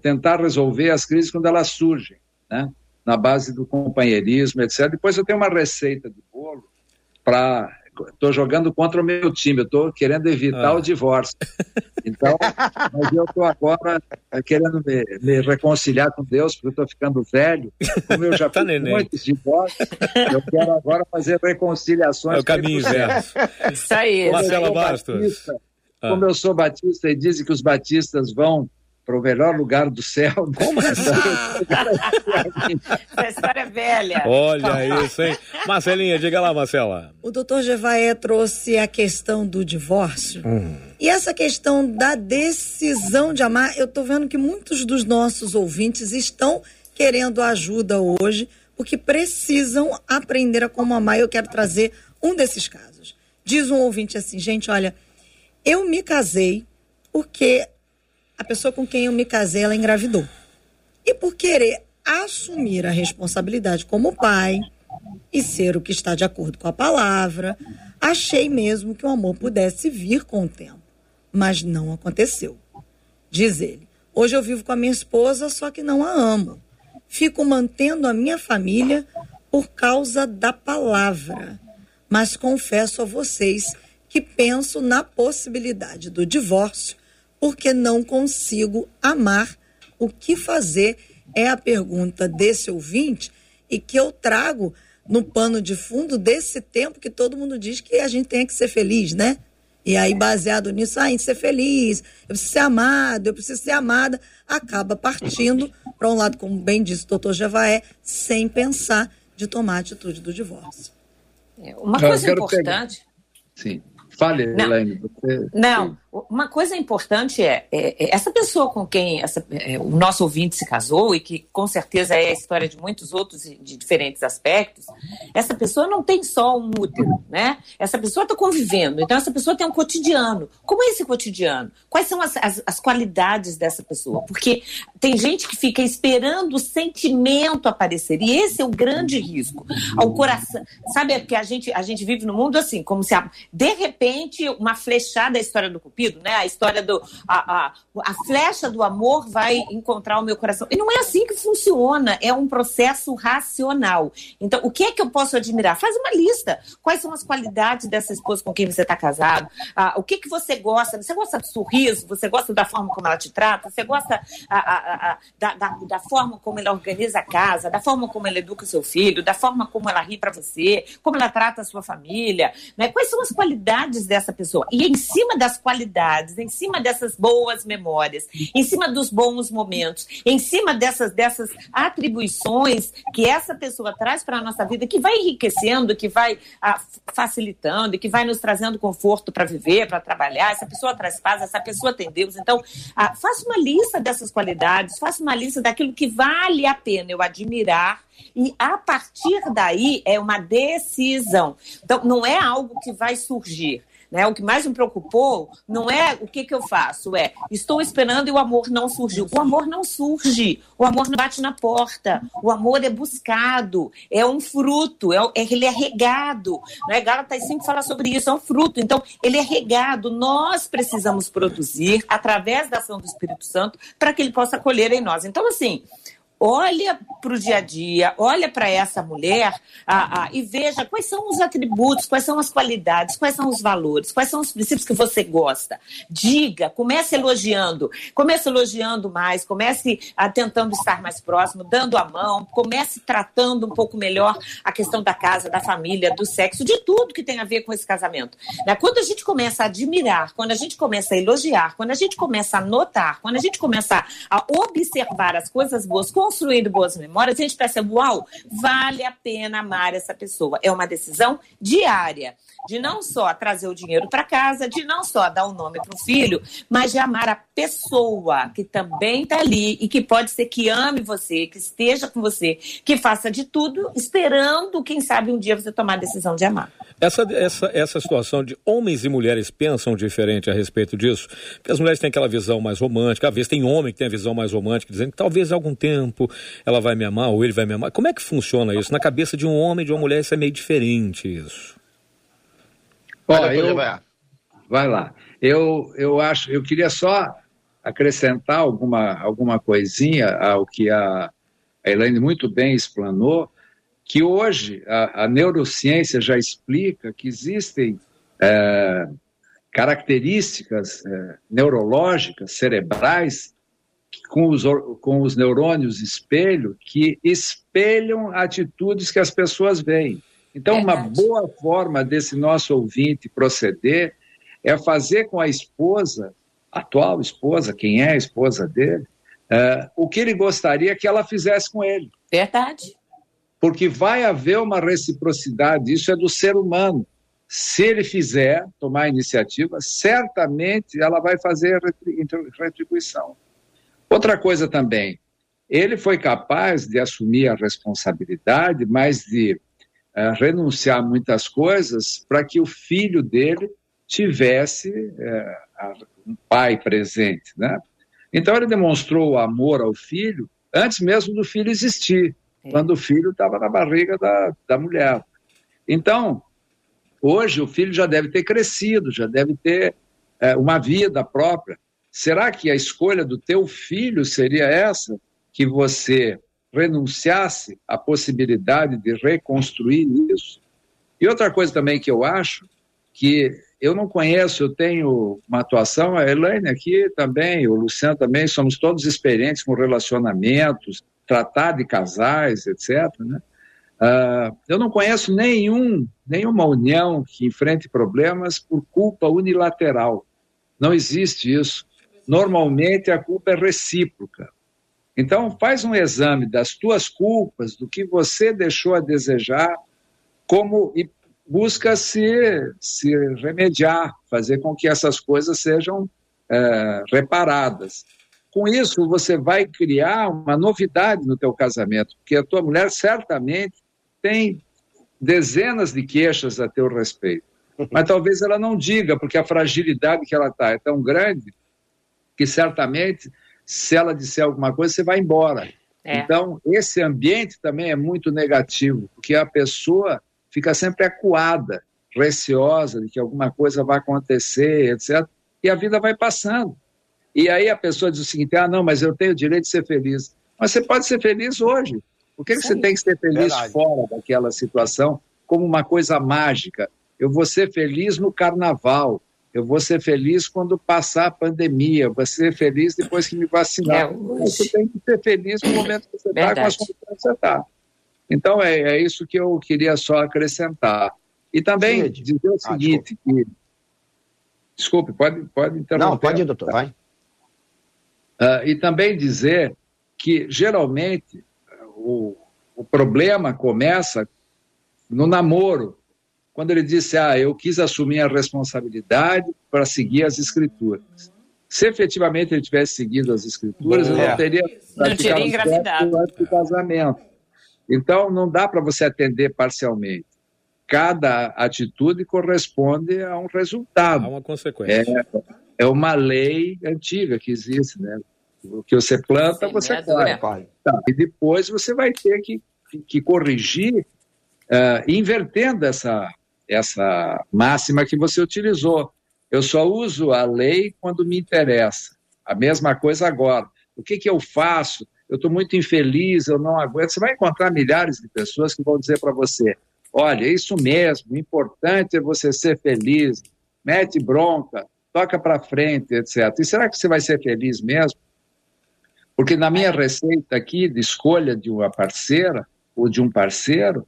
Tentar resolver as crises quando elas surgem, né? Na base do companheirismo, etc. Depois eu tenho uma receita de bolo para estou jogando contra o meu time, eu estou querendo evitar ah. o divórcio. Então, mas eu estou agora querendo me, me, reconciliar com Deus, porque eu estou ficando velho. Como eu já tá fiz muitos divórcios, eu quero agora fazer reconciliações. É o caminho inverso. Isso aí. Marcela Bastos. Como eu sou batista e dizem que os batistas vão para o melhor lugar do céu. Como assim? Essa história é velha. Olha isso, hein? Marcelinha, diga lá, Marcela. O doutor Jevaé trouxe a questão do divórcio. Hum. E essa questão da decisão de amar, eu estou vendo que muitos dos nossos ouvintes estão querendo ajuda hoje, porque precisam aprender a como amar. Eu quero trazer um desses casos. Diz um ouvinte assim, gente, olha, eu me casei porque a pessoa com quem eu me casei, ela engravidou. E por querer assumir a responsabilidade como pai e ser o que está de acordo com a palavra, achei mesmo que o amor pudesse vir com o tempo. Mas não aconteceu. Diz ele: Hoje eu vivo com a minha esposa, só que não a amo. Fico mantendo a minha família por causa da palavra. Mas confesso a vocês que penso na possibilidade do divórcio porque não consigo amar. O que fazer é a pergunta desse ouvinte e que eu trago no pano de fundo desse tempo que todo mundo diz que a gente tem que ser feliz, né? E aí, baseado nisso, ah, em ser feliz, eu preciso ser amado, eu preciso ser amada, acaba partindo para um lado, como bem disse o doutor Jevaé, sem pensar de tomar a atitude do divórcio. É, uma coisa importante. Pegar. Sim. Fale, não, Elaine. Você... Não, uma coisa importante é, é, é essa pessoa com quem essa, é, o nosso ouvinte se casou, e que com certeza é a história de muitos outros de diferentes aspectos, essa pessoa não tem só um útero, né? Essa pessoa está convivendo, então essa pessoa tem um cotidiano. Como é esse cotidiano? Quais são as, as, as qualidades dessa pessoa? Porque tem gente que fica esperando o sentimento aparecer, e esse é o grande risco. Ao coração, sabe, é porque a gente, a gente vive no mundo assim, como se de repente uma flechada, a história do né? A história do a, a, a flecha do amor vai encontrar o meu coração. E não é assim que funciona, é um processo racional. Então, o que é que eu posso admirar? Faz uma lista. Quais são as qualidades dessa esposa com quem você está casado? Ah, o que que você gosta? Você gosta do sorriso? Você gosta da forma como ela te trata? Você gosta da, da, da, forma como ela organiza a casa, da forma como ela educa o seu filho, da forma como ela ri para você, como ela trata a sua família, né? Quais são as qualidades dessa pessoa? E em cima das qualidades, em cima dessas boas memórias, em cima dos bons momentos, em cima dessas, dessas atribuições que essa pessoa traz para a nossa vida, que vai enriquecendo, que vai ah, facilitando que vai nos trazendo conforto para viver, para trabalhar. Essa pessoa traz paz, essa pessoa tem Deus. Então, ah, faça uma lista dessas qualidades, faça uma lista daquilo que vale a pena eu admirar e a partir daí é uma decisão. Então, não é algo que vai surgir. Né? O que mais me preocupou não é o que, que eu faço, é estou esperando e o amor não surgiu. O amor não surge, o amor não bate na porta, o amor é buscado, é um fruto, é, é, ele é regado. Né? Gálatas sempre fala sobre isso, é um fruto. Então, ele é regado. Nós precisamos produzir através da ação do Espírito Santo para que ele possa colher em nós. Então, assim, olha para o dia a dia, olha para essa mulher ah, e veja quais são os atributos, quais são as qualidades, quais são os valores, quais são os princípios que você gosta. Diga, comece elogiando, comece elogiando mais, comece ah, tentando estar mais próximo, dando a mão, comece tratando um pouco melhor a questão da casa, da família, do sexo, de tudo que tem a ver com esse casamento. Né? Quando a gente começa a admirar, quando a gente começa a elogiar, quando a gente começa a notar, quando a gente começa a observar as coisas boas, construindo boas memórias, a gente percebe, uau, vale a pena amar essa pessoa. É uma decisão diária de não só trazer o dinheiro para casa, de não só dar o um nome para o filho, mas de amar a pessoa que também está ali e que pode ser que ame você, que esteja com você, que faça de tudo, esperando, quem sabe, um dia você tomar a decisão de amar. Essa, essa, essa situação de homens e mulheres pensam diferente a respeito disso, porque as mulheres têm aquela visão mais romântica, às vezes tem homem que tem a visão mais romântica, dizendo que talvez algum tempo ela vai me amar ou ele vai me amar. Como é que funciona isso? Na cabeça de um homem e de uma mulher isso é meio diferente isso. Ó, eu, vai lá. Eu, eu acho, eu queria só acrescentar alguma, alguma coisinha ao que a, a Elaine muito bem explanou, que hoje a, a neurociência já explica que existem é, características é, neurológicas, cerebrais, com os, com os neurônios espelho, que espelham atitudes que as pessoas veem. Então, uma boa forma desse nosso ouvinte proceder é fazer com a esposa, atual esposa, quem é a esposa dele, uh, o que ele gostaria que ela fizesse com ele. Verdade. Porque vai haver uma reciprocidade, isso é do ser humano. Se ele fizer, tomar a iniciativa, certamente ela vai fazer retribuição. Outra coisa também, ele foi capaz de assumir a responsabilidade, mas de é, renunciar a muitas coisas para que o filho dele tivesse é, um pai presente, né? Então ele demonstrou o amor ao filho antes mesmo do filho existir, é. quando o filho estava na barriga da, da mulher. Então, hoje o filho já deve ter crescido, já deve ter é, uma vida própria. Será que a escolha do teu filho seria essa? Que você renunciasse à possibilidade de reconstruir isso. E outra coisa também que eu acho, que eu não conheço, eu tenho uma atuação, a Elaine aqui também, o Luciano também, somos todos experientes com relacionamentos, tratar de casais, etc. Né? Uh, eu não conheço nenhum, nenhuma união que enfrente problemas por culpa unilateral. Não existe isso. Normalmente a culpa é recíproca. Então, faz um exame das tuas culpas, do que você deixou a desejar, como e busca se, se remediar, fazer com que essas coisas sejam é, reparadas. Com isso, você vai criar uma novidade no teu casamento, porque a tua mulher certamente tem dezenas de queixas a teu respeito. Mas talvez ela não diga, porque a fragilidade que ela está é tão grande que certamente se ela disser alguma coisa, você vai embora. É. Então, esse ambiente também é muito negativo, porque a pessoa fica sempre acuada, receosa de que alguma coisa vai acontecer, etc. E a vida vai passando. E aí a pessoa diz o seguinte: ah, não, mas eu tenho o direito de ser feliz. Mas você pode ser feliz hoje. Por que, que você tem que ser feliz Verdade. fora daquela situação como uma coisa mágica? Eu vou ser feliz no carnaval, eu vou ser feliz quando passar a pandemia, eu vou ser feliz depois que me vacinar. É, você tem que ser feliz no momento que você está, com as condições que você está. Então, é, é, isso que eu queria só acrescentar. E também Sim, dizer o ah, seguinte, ah, desculpe. que... Desculpe, pode, pode interromper. Não, pode ir, doutor, vai. Uh, e também dizer que, geralmente, o, o problema começa no namoro, quando ele disse: Ah, eu quis assumir a responsabilidade para seguir as escrituras. Se efetivamente ele tivesse seguido as escrituras, ele não teria não teria engravidado antes do casamento. Então, não dá para você atender parcialmente. Cada atitude corresponde a um resultado. Há uma consequência. É, é uma lei antiga que existe, né? O que você planta, Sim, você é colhe. Tá. E depois você vai ter que, que corrigir, uh, invertendo essa, essa máxima que você utilizou. Eu só uso a lei quando me interessa. A mesma coisa agora. O que, que eu faço? Eu estou muito infeliz, eu não aguento. Você vai encontrar milhares de pessoas que vão dizer para você: olha, é isso mesmo, o importante é você ser feliz, mete bronca, toca para frente, etc. E será que você vai ser feliz mesmo? Porque na minha receita aqui de escolha de uma parceira ou de um parceiro,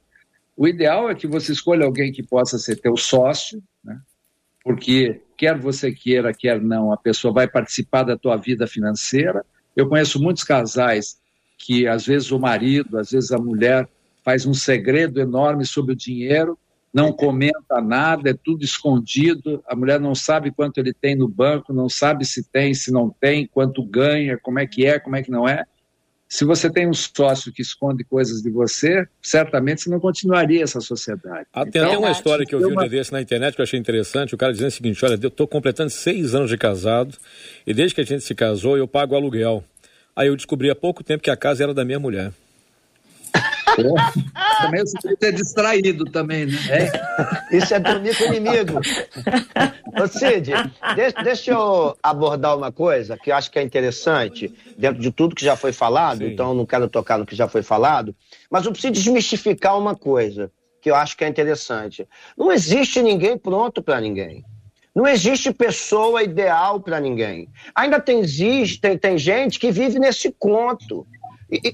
o ideal é que você escolha alguém que possa ser teu sócio, né? porque quer você queira, quer não, a pessoa vai participar da tua vida financeira. Eu conheço muitos casais que às vezes o marido, às vezes a mulher faz um segredo enorme sobre o dinheiro, não comenta nada, é tudo escondido, a mulher não sabe quanto ele tem no banco, não sabe se tem, se não tem, quanto ganha, como é que é, como é que não é. Se você tem um sócio que esconde coisas de você, certamente você não continuaria essa sociedade. Ah, tem então, até uma história que eu vi um dia desse na internet que eu achei interessante. O cara dizendo o seguinte: olha, eu estou completando seis anos de casado e desde que a gente se casou eu pago aluguel. Aí eu descobri há pouco tempo que a casa era da minha mulher. Também você é distraído também, né? É. Isso é dormir com o inimigo. Ô Cid, deixa, deixa, eu abordar uma coisa que eu acho que é interessante, dentro de tudo que já foi falado, Sim. então não quero tocar no que já foi falado, mas eu preciso desmistificar uma coisa que eu acho que é interessante. Não existe ninguém pronto para ninguém. Não existe pessoa ideal para ninguém. Ainda tem, tem, tem gente que vive nesse conto.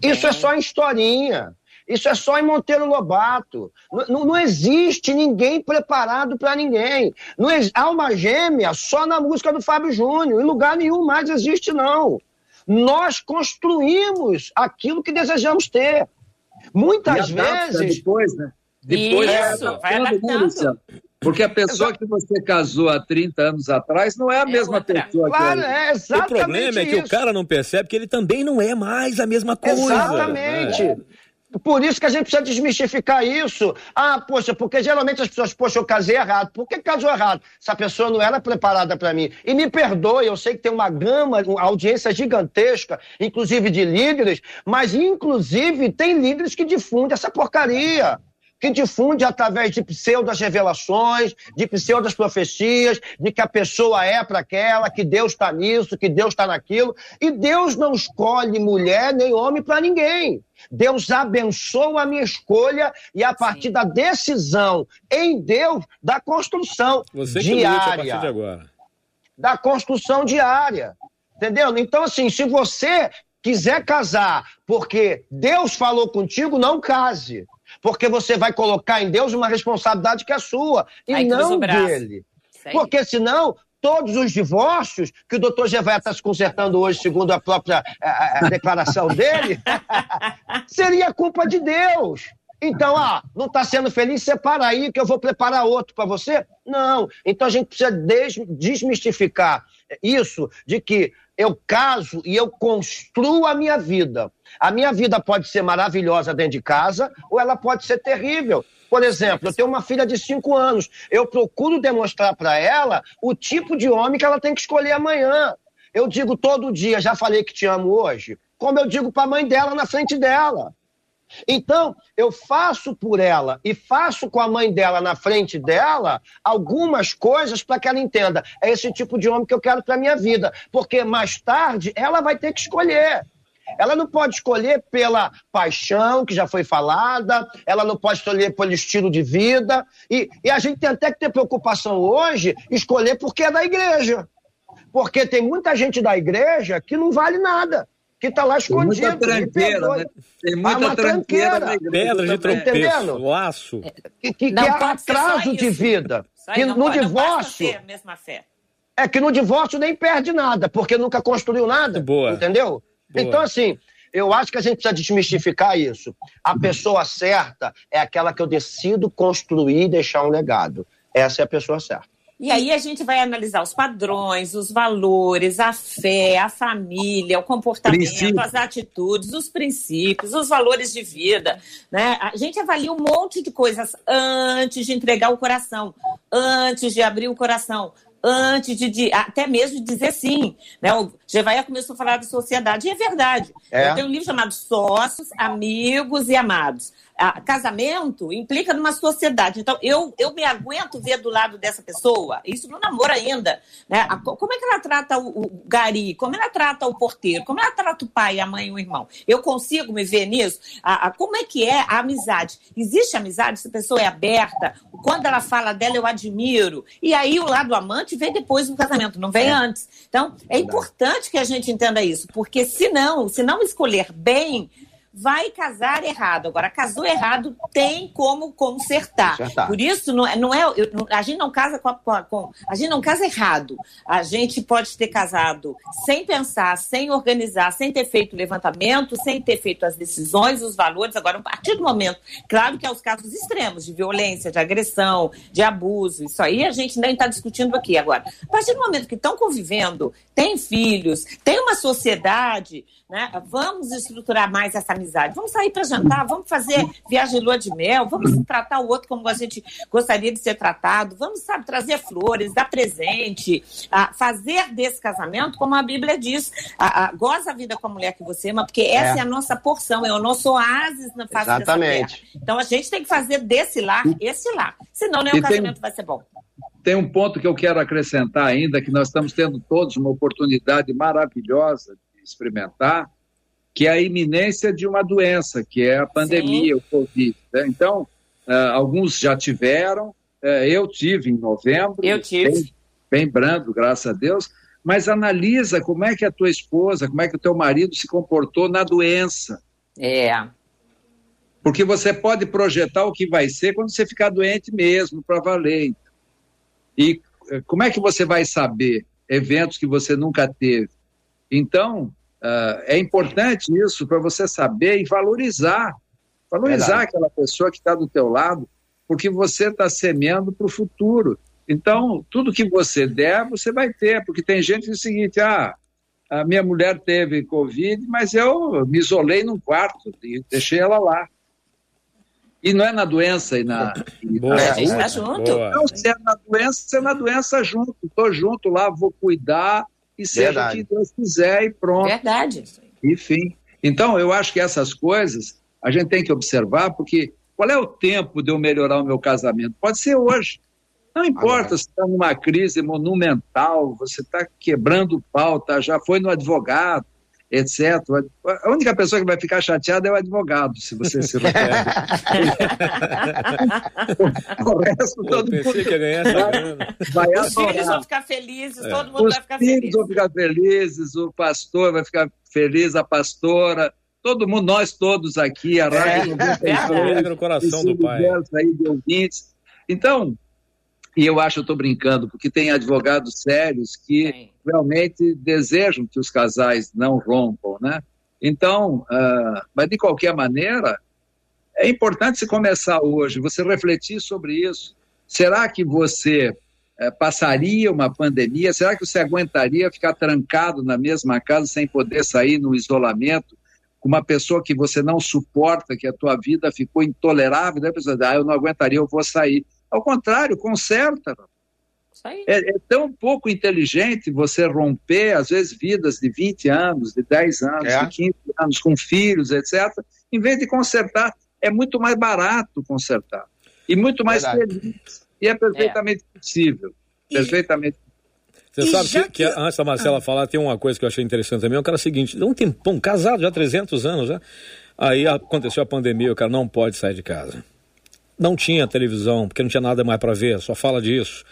Isso é só historinha. Isso é só em Monteiro Lobato. Não, não existe ninguém preparado para ninguém. Não há alma gêmea só na música do Fábio Júnior. Em lugar nenhum mais existe, não. Nós construímos aquilo que desejamos ter. Muitas vezes. Depois, né? Depois Isso, é, vai adaptando. Porque a pessoa que você casou há 30 anos atrás não é a é mesma outra. pessoa claro, que é. exatamente O problema é que o cara não percebe que ele também não é mais a mesma coisa. Exatamente. Né? Por isso que a gente precisa desmistificar isso. Ah, poxa, porque geralmente as pessoas, poxa, eu casei errado. Por que casou errado? Essa pessoa não era preparada para mim. E me perdoe, eu sei que tem uma gama, uma audiência gigantesca, inclusive de líderes, mas inclusive tem líderes que difundem essa porcaria que difunde através de pseudas revelações, de pseudas profecias, de que a pessoa é para aquela, que Deus está nisso, que Deus está naquilo. E Deus não escolhe mulher nem homem para ninguém. Deus abençoa a minha escolha e a partir Sim. da decisão em Deus, da construção Você diária. Da construção diária. Entendeu? Então, assim, se você quiser casar porque Deus falou contigo, não case porque você vai colocar em Deus uma responsabilidade que é sua e Aí, não dele. Porque senão todos os divórcios que o doutor Gevaia está se consertando hoje, segundo a própria a, a declaração dele, seria culpa de Deus. Então, ah, não está sendo feliz, separa aí que eu vou preparar outro para você? Não. Então a gente precisa desmistificar isso de que eu caso e eu construo a minha vida. A minha vida pode ser maravilhosa dentro de casa ou ela pode ser terrível. Por exemplo, eu tenho uma filha de 5 anos. Eu procuro demonstrar para ela o tipo de homem que ela tem que escolher amanhã. Eu digo todo dia, já falei que te amo hoje, como eu digo para a mãe dela na frente dela. Então, eu faço por ela e faço com a mãe dela na frente dela algumas coisas para que ela entenda. É esse tipo de homem que eu quero para minha vida, porque mais tarde ela vai ter que escolher. Ela não pode escolher pela paixão, que já foi falada, ela não pode escolher pelo estilo de vida. E, e a gente tem até que ter preocupação hoje, escolher porque é da igreja. Porque tem muita gente da igreja que não vale nada que está lá escondido. Tem muita tranqueira, né? Tem muita ah, tranqueira. tranqueira. Pedra de tropeço, laço. Que, que, que é atraso de vida. Que no pode, divórcio... É que no divórcio nem perde nada, porque nunca construiu nada. Boa. Entendeu? Boa. Então, assim, eu acho que a gente precisa desmistificar isso. A pessoa certa é aquela que eu decido construir e deixar um legado. Essa é a pessoa certa. E aí a gente vai analisar os padrões, os valores, a fé, a família, o comportamento, Princípio. as atitudes, os princípios, os valores de vida. Né? A gente avalia um monte de coisas antes de entregar o coração, antes de abrir o coração, antes de, de, até mesmo dizer sim. Né? O Gevaia começou a falar de sociedade, e é verdade. É. Eu tenho um livro chamado Sócios, Amigos e Amados a, casamento implica numa sociedade. Então, eu, eu me aguento ver do lado dessa pessoa, isso no namoro ainda. Né? A, como é que ela trata o, o, gari? Como ela trata o porteiro? Como ela trata o pai, a mãe e o irmão? Eu consigo me ver nisso? A, a, como é que é a amizade? Existe amizade? Se a pessoa é aberta? Quando ela fala dela, eu admiro. E aí o lado amante vem depois do casamento, não vem é. antes. Então, é importante que a gente entenda isso, porque se não, se não escolher bem, vai casar errado. Agora, casou errado, tem como consertar. Por isso, não é, não é eu, a gente não casa com, a, com, a gente não casa errado. A gente pode ter casado sem pensar, sem organizar, sem ter feito o levantamento, sem ter feito as decisões, os valores. Agora, a partir do momento, claro que há os casos extremos de violência, de agressão, de abuso. Isso aí a gente nem está discutindo aqui agora. A partir do momento que estão convivendo, têm filhos, tem uma sociedade, né? Vamos estruturar mais essa amizade. Vamos sair para jantar, vamos fazer viagem lua de mel, vamos tratar o outro como a gente gostaria de ser tratado, vamos, sabe, trazer flores, dar presente, a fazer desse casamento, como a Bíblia diz, a, a, goza a vida com a mulher que você ama, porque essa é, é a nossa porção, é o nosso oásis na face Exatamente. dessa terra. Então a gente tem que fazer desse lar esse lar, senão nem o casamento tem... vai ser bom tem um ponto que eu quero acrescentar ainda, que nós estamos tendo todos uma oportunidade maravilhosa de experimentar, que é a iminência de uma doença, que é a pandemia, Sim. o Covid. Né? Então, uh, alguns já tiveram, uh, eu tive em novembro. Eu tive. Bem, bem brando, graças a Deus. Mas analisa como é que a tua esposa, como é que o teu marido se comportou na doença. É. Porque você pode projetar o que vai ser quando você ficar doente mesmo, para valer. E eh, como é que você vai saber eventos que você nunca teve? Então, uh, é importante isso para você saber e valorizar. Valorizar Verdade. aquela pessoa que está do teu lado, porque você está semeando para o futuro. Então, tudo que você der, você vai ter, porque tem gente que diz o seguinte, ah, a minha mulher teve Covid, mas eu me isolei num quarto e deixei ela lá. E não é na doença e na. E Boa, na está junto. Não, se é na doença, é na doença junto. Estou junto lá, vou cuidar e seja Verdade. o que Deus quiser e pronto. Verdade. Enfim. Então, eu acho que essas coisas a gente tem que observar, porque qual é o tempo de eu melhorar o meu casamento? Pode ser hoje. Não importa se está numa crise monumental, você está quebrando o pau, tá, já foi no advogado, etc. A única pessoa que vai ficar chateada é o advogado, se você se refere. o resto, todo mundo vai, vai Os filhos vão ficar felizes, é. todo mundo Os vai ficar feliz. Os filhos vão ficar felizes, o pastor vai ficar feliz, a pastora, todo mundo, nós todos aqui, a Rádio é, no coração do pai. Aí de ouvintes. Então, e eu acho, eu estou brincando, porque tem advogados sérios que Sim. realmente desejam que os casais não rompam, né? Então, uh, mas de qualquer maneira, é importante se começar hoje, você refletir sobre isso. Será que você uh, passaria uma pandemia? Será que você aguentaria ficar trancado na mesma casa sem poder sair no isolamento? com uma pessoa que você não suporta, que a tua vida ficou intolerável, a pessoa diz, ah, eu não aguentaria, eu vou sair. Ao contrário, conserta. É, é, tão pouco inteligente você romper, às vezes, vidas de 20 anos, de 10 anos, é. de 15 anos, com filhos, etc., em vez de consertar. É muito mais barato consertar. E muito mais Verdade. feliz. E é perfeitamente é. possível. E... Perfeitamente você sabe que, que, que, antes da Marcela ah. falar, tem uma coisa que eu achei interessante também. O cara é o seguinte, um tempão, casado já há 300 anos já. Aí aconteceu a pandemia, o cara não pode sair de casa não tinha televisão, porque não tinha nada mais para ver, só fala disso.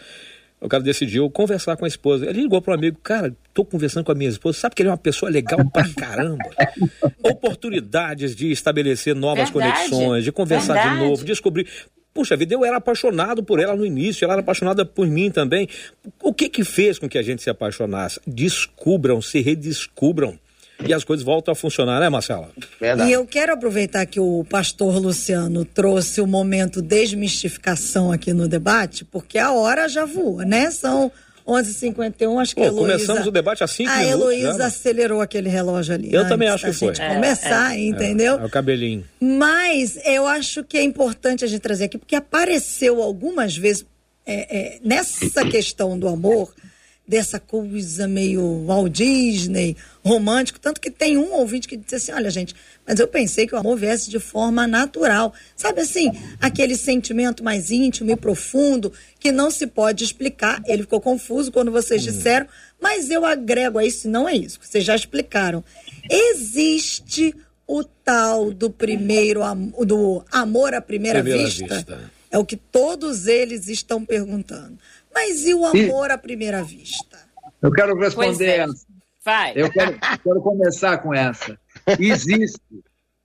O cara decidiu conversar com a esposa. Ele ligou para um amigo, cara, tô conversando com a minha esposa, sabe que ele é uma pessoa legal pra caramba. Oportunidades de estabelecer novas Verdade. conexões, de conversar Verdade. de novo, descobrir. Puxa vida, eu era apaixonado por ela no início, ela era apaixonada por mim também. O que que fez com que a gente se apaixonasse? Descubram, se redescubram e as coisas voltam a funcionar, né, Marcela? Verdade. E eu quero aproveitar que o pastor Luciano trouxe o momento desmistificação aqui no debate, porque a hora já voa, né? São 11h51, acho que Pô, Heloísa, Começamos o debate assim. A Heloísa né? acelerou aquele relógio ali. Eu também acho que foi. gente começar, é, é, entendeu? É, é o cabelinho. Mas eu acho que é importante a gente trazer aqui, porque apareceu algumas vezes é, é nessa questão do amor dessa coisa meio Walt Disney, romântico, tanto que tem um ouvinte que disse assim, olha gente, mas eu pensei que o amor viesse de forma natural, sabe assim, aquele sentimento mais íntimo e profundo que não se pode explicar, ele ficou confuso quando vocês hum. disseram, mas eu agrego a isso, não é isso, vocês já explicaram, existe o tal do primeiro, do amor à primeira, primeira vista? vista? É o que todos eles estão perguntando. Mas e o amor e... à primeira vista? Eu quero responder é. essa. Vai. Eu quero, quero começar com essa. Existe.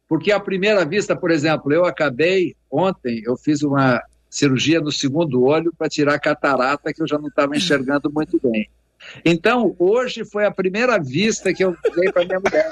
Porque à primeira vista, por exemplo, eu acabei ontem, eu fiz uma cirurgia no segundo olho para tirar a catarata que eu já não estava enxergando muito bem. Então, hoje foi a primeira vista que eu dei para minha mulher.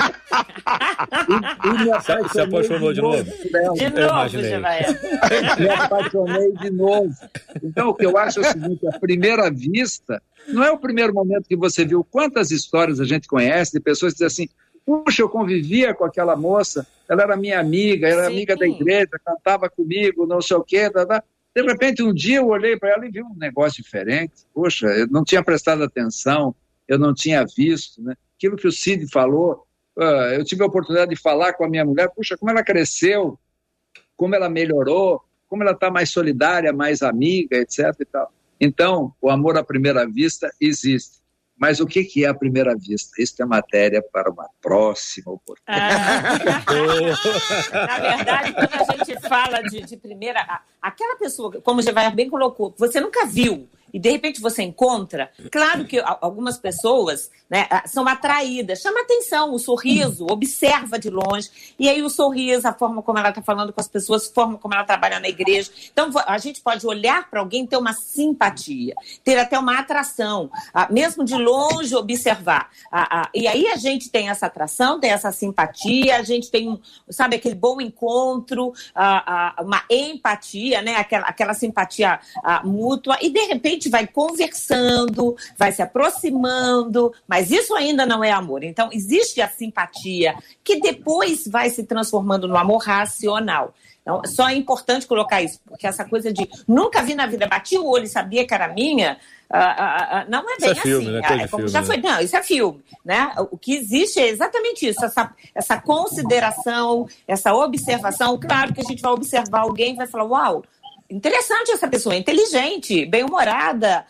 E, e me apaixonei Se apaixonou de novo? De novo, de novo Me apaixonei de novo. Então, o que eu acho é o seguinte: a primeira vista não é o primeiro momento que você viu. Quantas histórias a gente conhece de pessoas que dizem assim: puxa, eu convivia com aquela moça, ela era minha amiga, era Sim. amiga da igreja, cantava comigo, não sei o quê. Tá, tá. De repente, um dia eu olhei para ela e vi um negócio diferente. Poxa, eu não tinha prestado atenção, eu não tinha visto. Né? Aquilo que o Cid falou, uh, eu tive a oportunidade de falar com a minha mulher, puxa, como ela cresceu, como ela melhorou, como ela está mais solidária, mais amiga, etc. Então, o amor à primeira vista existe. Mas o que, que é a primeira vista? Isso é matéria para uma próxima oportunidade. Ah, na verdade, quando a gente fala de, de primeira. Aquela pessoa, como o Gevair bem colocou, você nunca viu e de repente você encontra, claro que algumas pessoas né, são atraídas, chama atenção o sorriso, observa de longe, e aí o sorriso, a forma como ela está falando com as pessoas, a forma como ela trabalha na igreja. Então a gente pode olhar para alguém ter uma simpatia, ter até uma atração, mesmo de longe observar. E aí a gente tem essa atração, tem essa simpatia, a gente tem, sabe, aquele bom encontro, uma empatia, né, aquela, aquela simpatia mútua, e de repente gente vai conversando, vai se aproximando, mas isso ainda não é amor. Então, existe a simpatia, que depois vai se transformando no amor racional. Então, só é importante colocar isso, porque essa coisa de nunca vi na vida, bati o olho e sabia que era minha, uh, uh, uh, não é bem isso é filme, assim. Né? É, como já foi, não, isso é filme. Né? O que existe é exatamente isso, essa, essa consideração, essa observação. Claro que a gente vai observar alguém e vai falar, uau, interessante essa pessoa, inteligente, bem-humorada,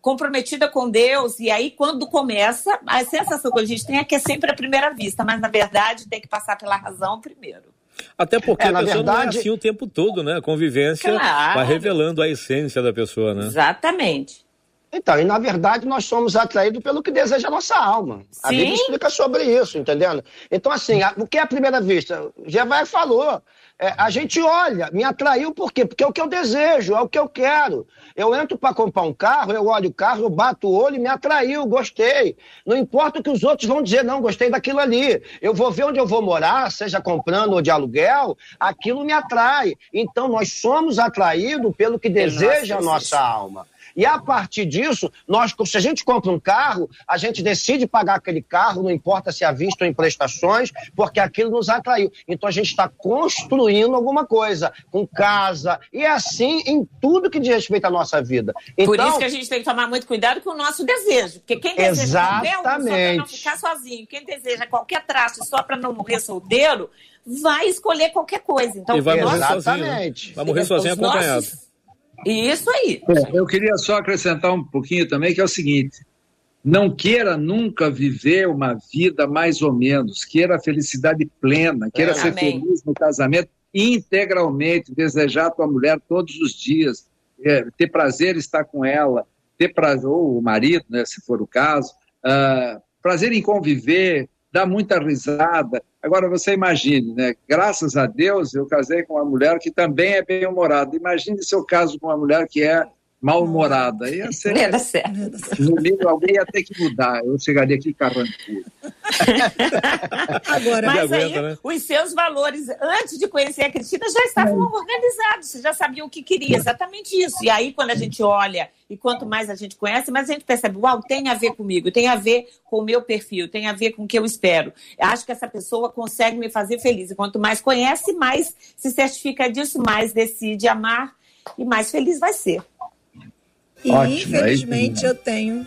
comprometida com Deus. E aí, quando começa, a sensação que a gente tem é que é sempre a primeira vista, mas na verdade tem que passar pela razão primeiro. Até porque é, a pessoa verdade... não é assim o tempo todo, né? A convivência claro. vai revelando a essência da pessoa, né? Exatamente. Então, e na verdade nós somos atraídos pelo que deseja a nossa alma. Sim. A Bíblia explica sobre isso, entendendo? Então, assim, a, o que é a primeira vista? Jevaé falou. É, a gente olha, me atraiu por quê? Porque é o que eu desejo, é o que eu quero. Eu entro para comprar um carro, eu olho o carro, eu bato o olho e me atraiu, gostei. Não importa o que os outros vão dizer, não, gostei daquilo ali. Eu vou ver onde eu vou morar, seja comprando ou de aluguel, aquilo me atrai. Então, nós somos atraídos pelo que deseja a nossa alma. E a partir disso, nós, se a gente compra um carro, a gente decide pagar aquele carro, não importa se é visto ou em prestações, porque aquilo nos atraiu. Então a gente está construindo alguma coisa, com casa, e é assim em tudo que diz respeito à nossa vida. Então, Por isso que a gente tem que tomar muito cuidado com o nosso desejo. Porque quem deseja exatamente. só para não ficar sozinho, quem deseja qualquer traço só para não morrer solteiro, vai escolher qualquer coisa. Então, e vai morrer sozinho. Vai morrer sozinho acompanhado. Nossos isso aí. É, eu queria só acrescentar um pouquinho também, que é o seguinte: não queira nunca viver uma vida mais ou menos, queira a felicidade plena, queira é, ser amém. feliz no casamento integralmente, desejar a tua mulher todos os dias, é, ter prazer em estar com ela, ter prazer, ou o marido, né, se for o caso, uh, prazer em conviver, dar muita risada. Agora, você imagine, né? Graças a Deus, eu casei com uma mulher que também é bem-humorada. Imagine seu caso com uma mulher que é mal-humorada. Ia ser. Ia dar certo. No livro, alguém ia ter que mudar. Eu chegaria aqui carrancudo. Agora, Mas aguenta, aí, né? os seus valores, antes de conhecer a Cristina, já estavam organizados. Você já sabia o que queria, exatamente isso. E aí, quando a gente olha, e quanto mais a gente conhece, mais a gente percebe, uau, tem a ver comigo, tem a ver com o meu perfil, tem a ver com o que eu espero. Acho que essa pessoa consegue me fazer feliz. E quanto mais conhece, mais se certifica disso, mais decide amar e mais feliz vai ser. E Ótimo, infelizmente eu tenho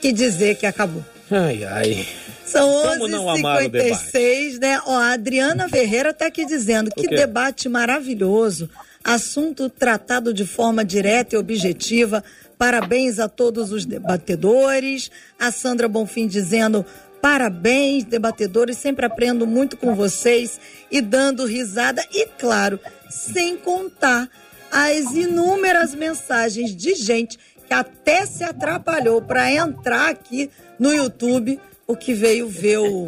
que dizer que acabou. Ai, ai. São 11h56, né? Ó, a Adriana Ferreira está aqui dizendo que debate maravilhoso. Assunto tratado de forma direta e objetiva. Parabéns a todos os debatedores. A Sandra Bonfim dizendo parabéns, debatedores. Sempre aprendo muito com vocês e dando risada. E, claro, sem contar as inúmeras mensagens de gente que até se atrapalhou para entrar aqui no YouTube o que veio ver o,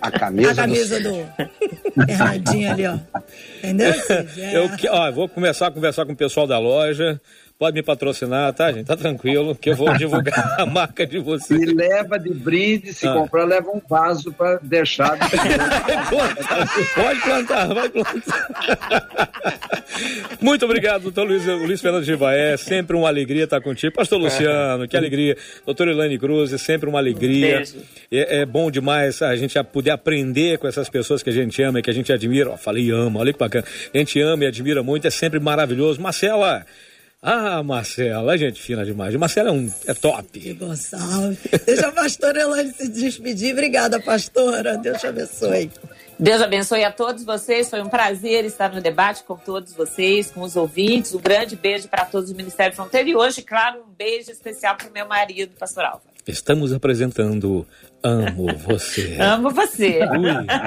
A camisa, a camisa do Bernardinho ali, ó. Entendeu? É. Eu, ó, vou começar a conversar com o pessoal da loja. Pode me patrocinar, tá, gente? Tá tranquilo, que eu vou divulgar a marca de E vocês. leva de brinde, se Ah. comprar, leva um vaso para deixar. Pode plantar, vai plantar. Muito obrigado, doutor Luiz, Luiz Fernando Givaé. Sempre uma alegria estar contigo. Pastor Luciano, que alegria. Doutor Elaine Cruz, é sempre uma alegria. É, é bom demais a gente poder aprender com essas pessoas que a gente ama e que a gente admira. Ó, falei ama, olha que bacana. A gente ama e admira muito, é sempre maravilhoso. Marcela. Ah, Marcela, gente fina demais. Marcela é um é top. Gonçalves. Deixa a pastora Elaine se despedir. Obrigada, pastora. Deus te abençoe. Deus abençoe a todos vocês. Foi um prazer estar no debate com todos vocês, com os ouvintes. Um grande beijo para todos do Ministério Fronteira e hoje, claro, um beijo especial para o meu marido, pastor Alva. Estamos apresentando Amo Você. Amo você.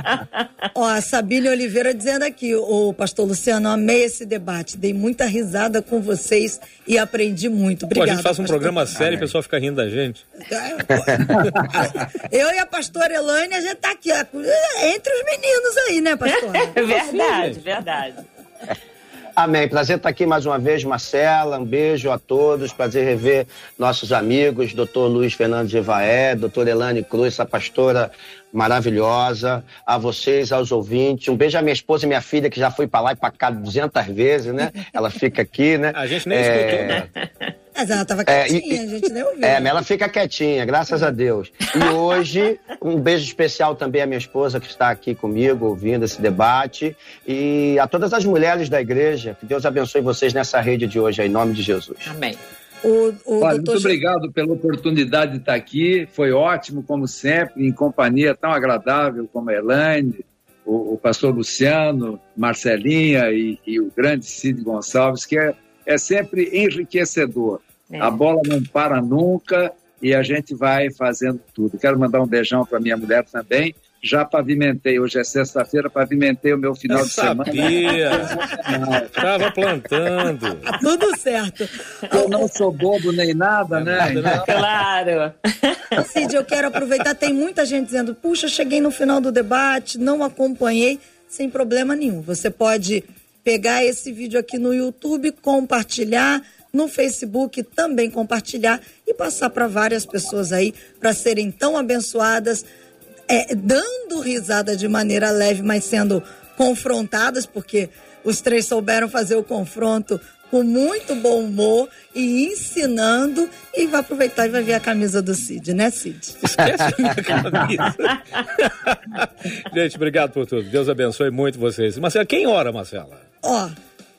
Ó, a Sabine Oliveira dizendo aqui, o pastor Luciano, amei esse debate, dei muita risada com vocês e aprendi muito. Pô, a Obrigada. gente faz um pastor. programa sério e o pessoal fica rindo da gente. Eu e a pastora Elaine, a gente tá aqui, ó, entre os meninos aí, né, pastora? É verdade, verdade. Amém. Prazer estar aqui mais uma vez, Marcela. Um beijo a todos. Prazer rever nossos amigos, doutor Luiz Fernando de Evaé, doutor Elane Cruz, essa pastora maravilhosa. A vocês, aos ouvintes. Um beijo à minha esposa e minha filha, que já foi para lá e para cá 200 vezes, né? Ela fica aqui, né? A gente nem É, escutou, né? Mas ela tava É, e- quietinha, a gente nem ouviu. É, mas ela fica quietinha, graças a Deus. E hoje, um beijo especial também à minha esposa que está aqui comigo, ouvindo esse debate. E a todas as mulheres da igreja. Que Deus abençoe vocês nessa rede de hoje, em nome de Jesus. Amém. O, o Olha, muito obrigado pela oportunidade de estar aqui. Foi ótimo, como sempre, em companhia tão agradável como a Elaine, o, o pastor Luciano, Marcelinha e, e o grande Cid Gonçalves, que é, é sempre enriquecedor. É. A bola não para nunca e a gente vai fazendo tudo. Quero mandar um beijão para minha mulher também. Já pavimentei, hoje é sexta-feira, pavimentei o meu final Eu de semana. sabia. Tava plantando. Tudo certo. Eu não sou bobo nem nada, né? Claro. Cid, eu quero aproveitar, tem muita gente dizendo, puxa, cheguei no final do debate, não acompanhei, sem problema nenhum. Você pode pegar esse vídeo aqui no YouTube, compartilhar, no Facebook também compartilhar e passar para várias pessoas aí para serem tão abençoadas, é, dando risada de maneira leve, mas sendo confrontadas, porque os três souberam fazer o confronto com muito bom humor e ensinando. E vai aproveitar e vai ver a camisa do Cid, né, Cid? Esquece a minha camisa. gente, obrigado por tudo. Deus abençoe muito vocês. Marcela, quem ora, Marcela? Ó,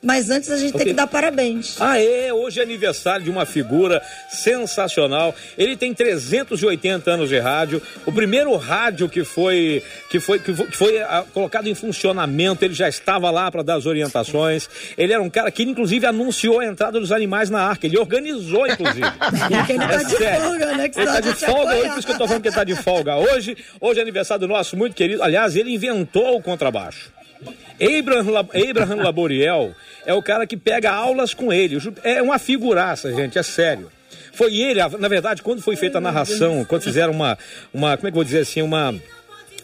mas antes a gente tem Ok. que dar parabéns. Ah, é, hoje é aniversário de uma figura sensacional. Ele tem 380 anos de rádio. O primeiro rádio que foi que foi que foi, que foi, ah, colocado em funcionamento, ele já estava lá para dar as orientações. Ele era um cara que inclusive anunciou a entrada dos animais na arca. Ele organizou inclusive. Porque ele tá de sério. folga, né? Que Ele tá de folga hoje, apanha. por isso que eu tô falando que ele tá de folga hoje. Hoje é aniversário do nosso muito querido. Aliás, ele inventou o contrabaixo. Abraham, Abraham Laboriel é o cara que pega aulas com ele. É uma figuraça, gente, é sério. Foi ele, na verdade, quando foi feita a narração, quando fizeram uma, uma como é que eu vou dizer assim, uma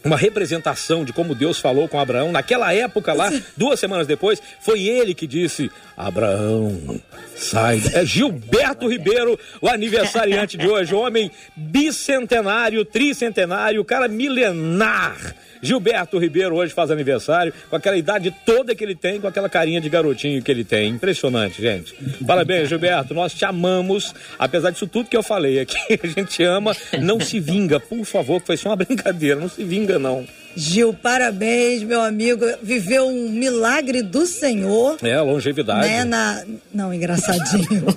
uma representação de como Deus falou com Abraão. Naquela época lá, duas semanas depois, foi ele que disse: Abraão, sai. É Gilberto Ribeiro, o aniversariante de hoje, homem bicentenário, tricentenário, cara milenar. Gilberto Ribeiro hoje faz aniversário, com aquela idade toda que ele tem, com aquela carinha de garotinho que ele tem. Impressionante, gente. Parabéns, Gilberto. Nós te amamos, apesar disso tudo que eu falei aqui. A gente ama, não se vinga, por favor, que foi só uma brincadeira. Não se vinga, não. Gil, parabéns, meu amigo. Viveu um milagre do Senhor. É, longevidade. Né, na... Não, engraçadinho.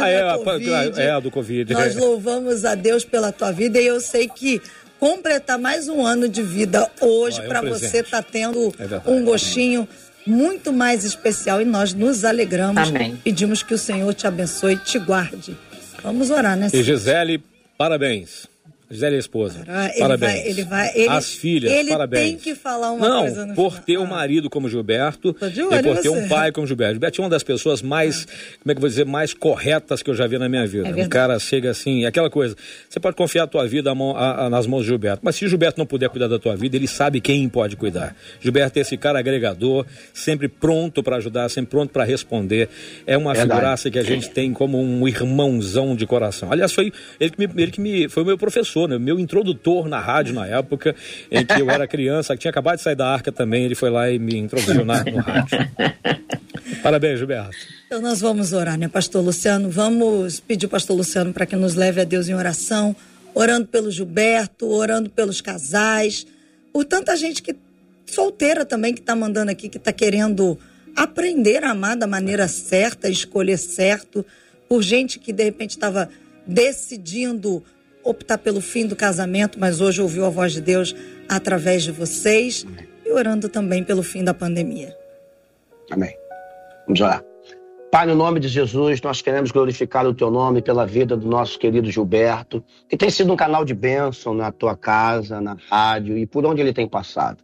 Ah, é, a a- Covid, é, a do Covid. Nós louvamos a Deus pela tua vida e eu sei que completar mais um ano de vida hoje Ó, é um para você tá tendo É verdade. um gostinho muito mais especial e nós nos alegramos. Amém. Pedimos que o Senhor te abençoe e te guarde. Vamos orar, né? E? Gisele, parabéns. Gisele é a esposa. Ah, ele parabéns. vai- ele vai- ele- As filhas, ele parabéns. tem que falar uma Não, coisa no por final. ter um Ah. marido como Gilberto e por ter um você. pai como Gilberto. Gilberto é uma das pessoas mais, como é que eu vou dizer, mais corretas que eu já vi na minha vida. É um cara chega assim, aquela coisa, você pode confiar a tua vida à mão- a- a- nas mãos de Gilberto, mas se Gilberto não puder cuidar da tua vida, ele sabe quem pode cuidar. Gilberto é esse cara agregador, sempre pronto para ajudar, sempre pronto para responder. É uma Verdade. figuraça que a gente tem como um irmãozão de coração. Aliás, foi ele que me, ele que me foi o meu professor, né? meu introdutor na rádio na época em que eu era criança, que tinha acabado de sair da arca também, ele foi lá e me introduziu na, no rádio. Parabéns, Gilberto. Então nós vamos orar, né, pastor Luciano? Vamos pedir ao pastor Luciano para que nos leve a Deus em oração, orando pelo Gilberto, orando pelos casais, por tanta gente que solteira também que está mandando aqui, que está querendo aprender a amar da maneira certa, escolher certo, por gente que de repente estava decidindo optar pelo fim do casamento, mas hoje ouviu a voz de Deus através de vocês, e orando também pelo fim da pandemia. Amém. Vamos orar. Pai, no nome de Jesus, nós queremos glorificar o teu nome pela vida do nosso querido Gilberto, que tem sido um canal de bênção na tua casa, na rádio e por onde ele tem passado.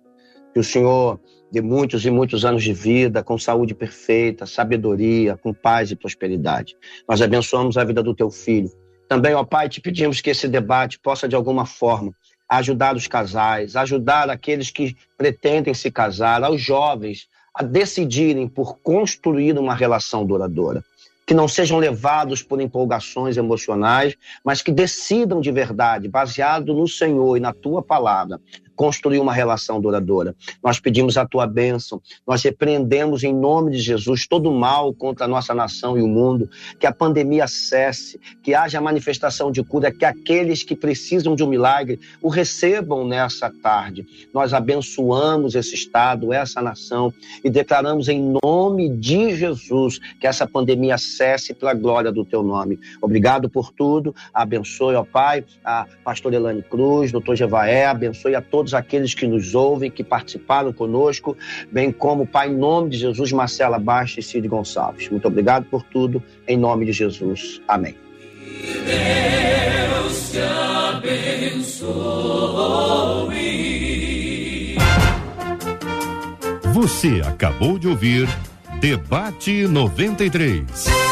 Que o Senhor dê muitos e muitos anos de vida, com saúde perfeita, sabedoria, com paz e prosperidade. Nós abençoamos a vida do teu filho. Também, ó Pai, te pedimos que esse debate possa, de alguma forma, ajudar os casais, ajudar aqueles que pretendem se casar, aos jovens, a decidirem por construir uma relação duradoura. Que não sejam levados por empolgações emocionais, mas que decidam de verdade, baseado no Senhor e na tua palavra, construir uma relação duradoura. Nós pedimos a tua bênção, nós repreendemos em nome de Jesus todo o mal contra a nossa nação e o mundo, que a pandemia cesse, que haja manifestação de cura, que aqueles que precisam de um milagre o recebam nessa tarde. Nós abençoamos esse estado, essa nação e declaramos em nome de Jesus que essa pandemia cesse pela glória do teu nome. Obrigado por tudo. Abençoe, ó Pai, a pastora Elane Cruz, doutor Jevaé, abençoe a todos aqueles que nos ouvem, que participaram conosco, bem como, Pai, em nome de Jesus, Marcela Baixa e Cid Gonçalves. Muito obrigado por tudo, em nome de Jesus. Amém. Você acabou de ouvir Debate 93.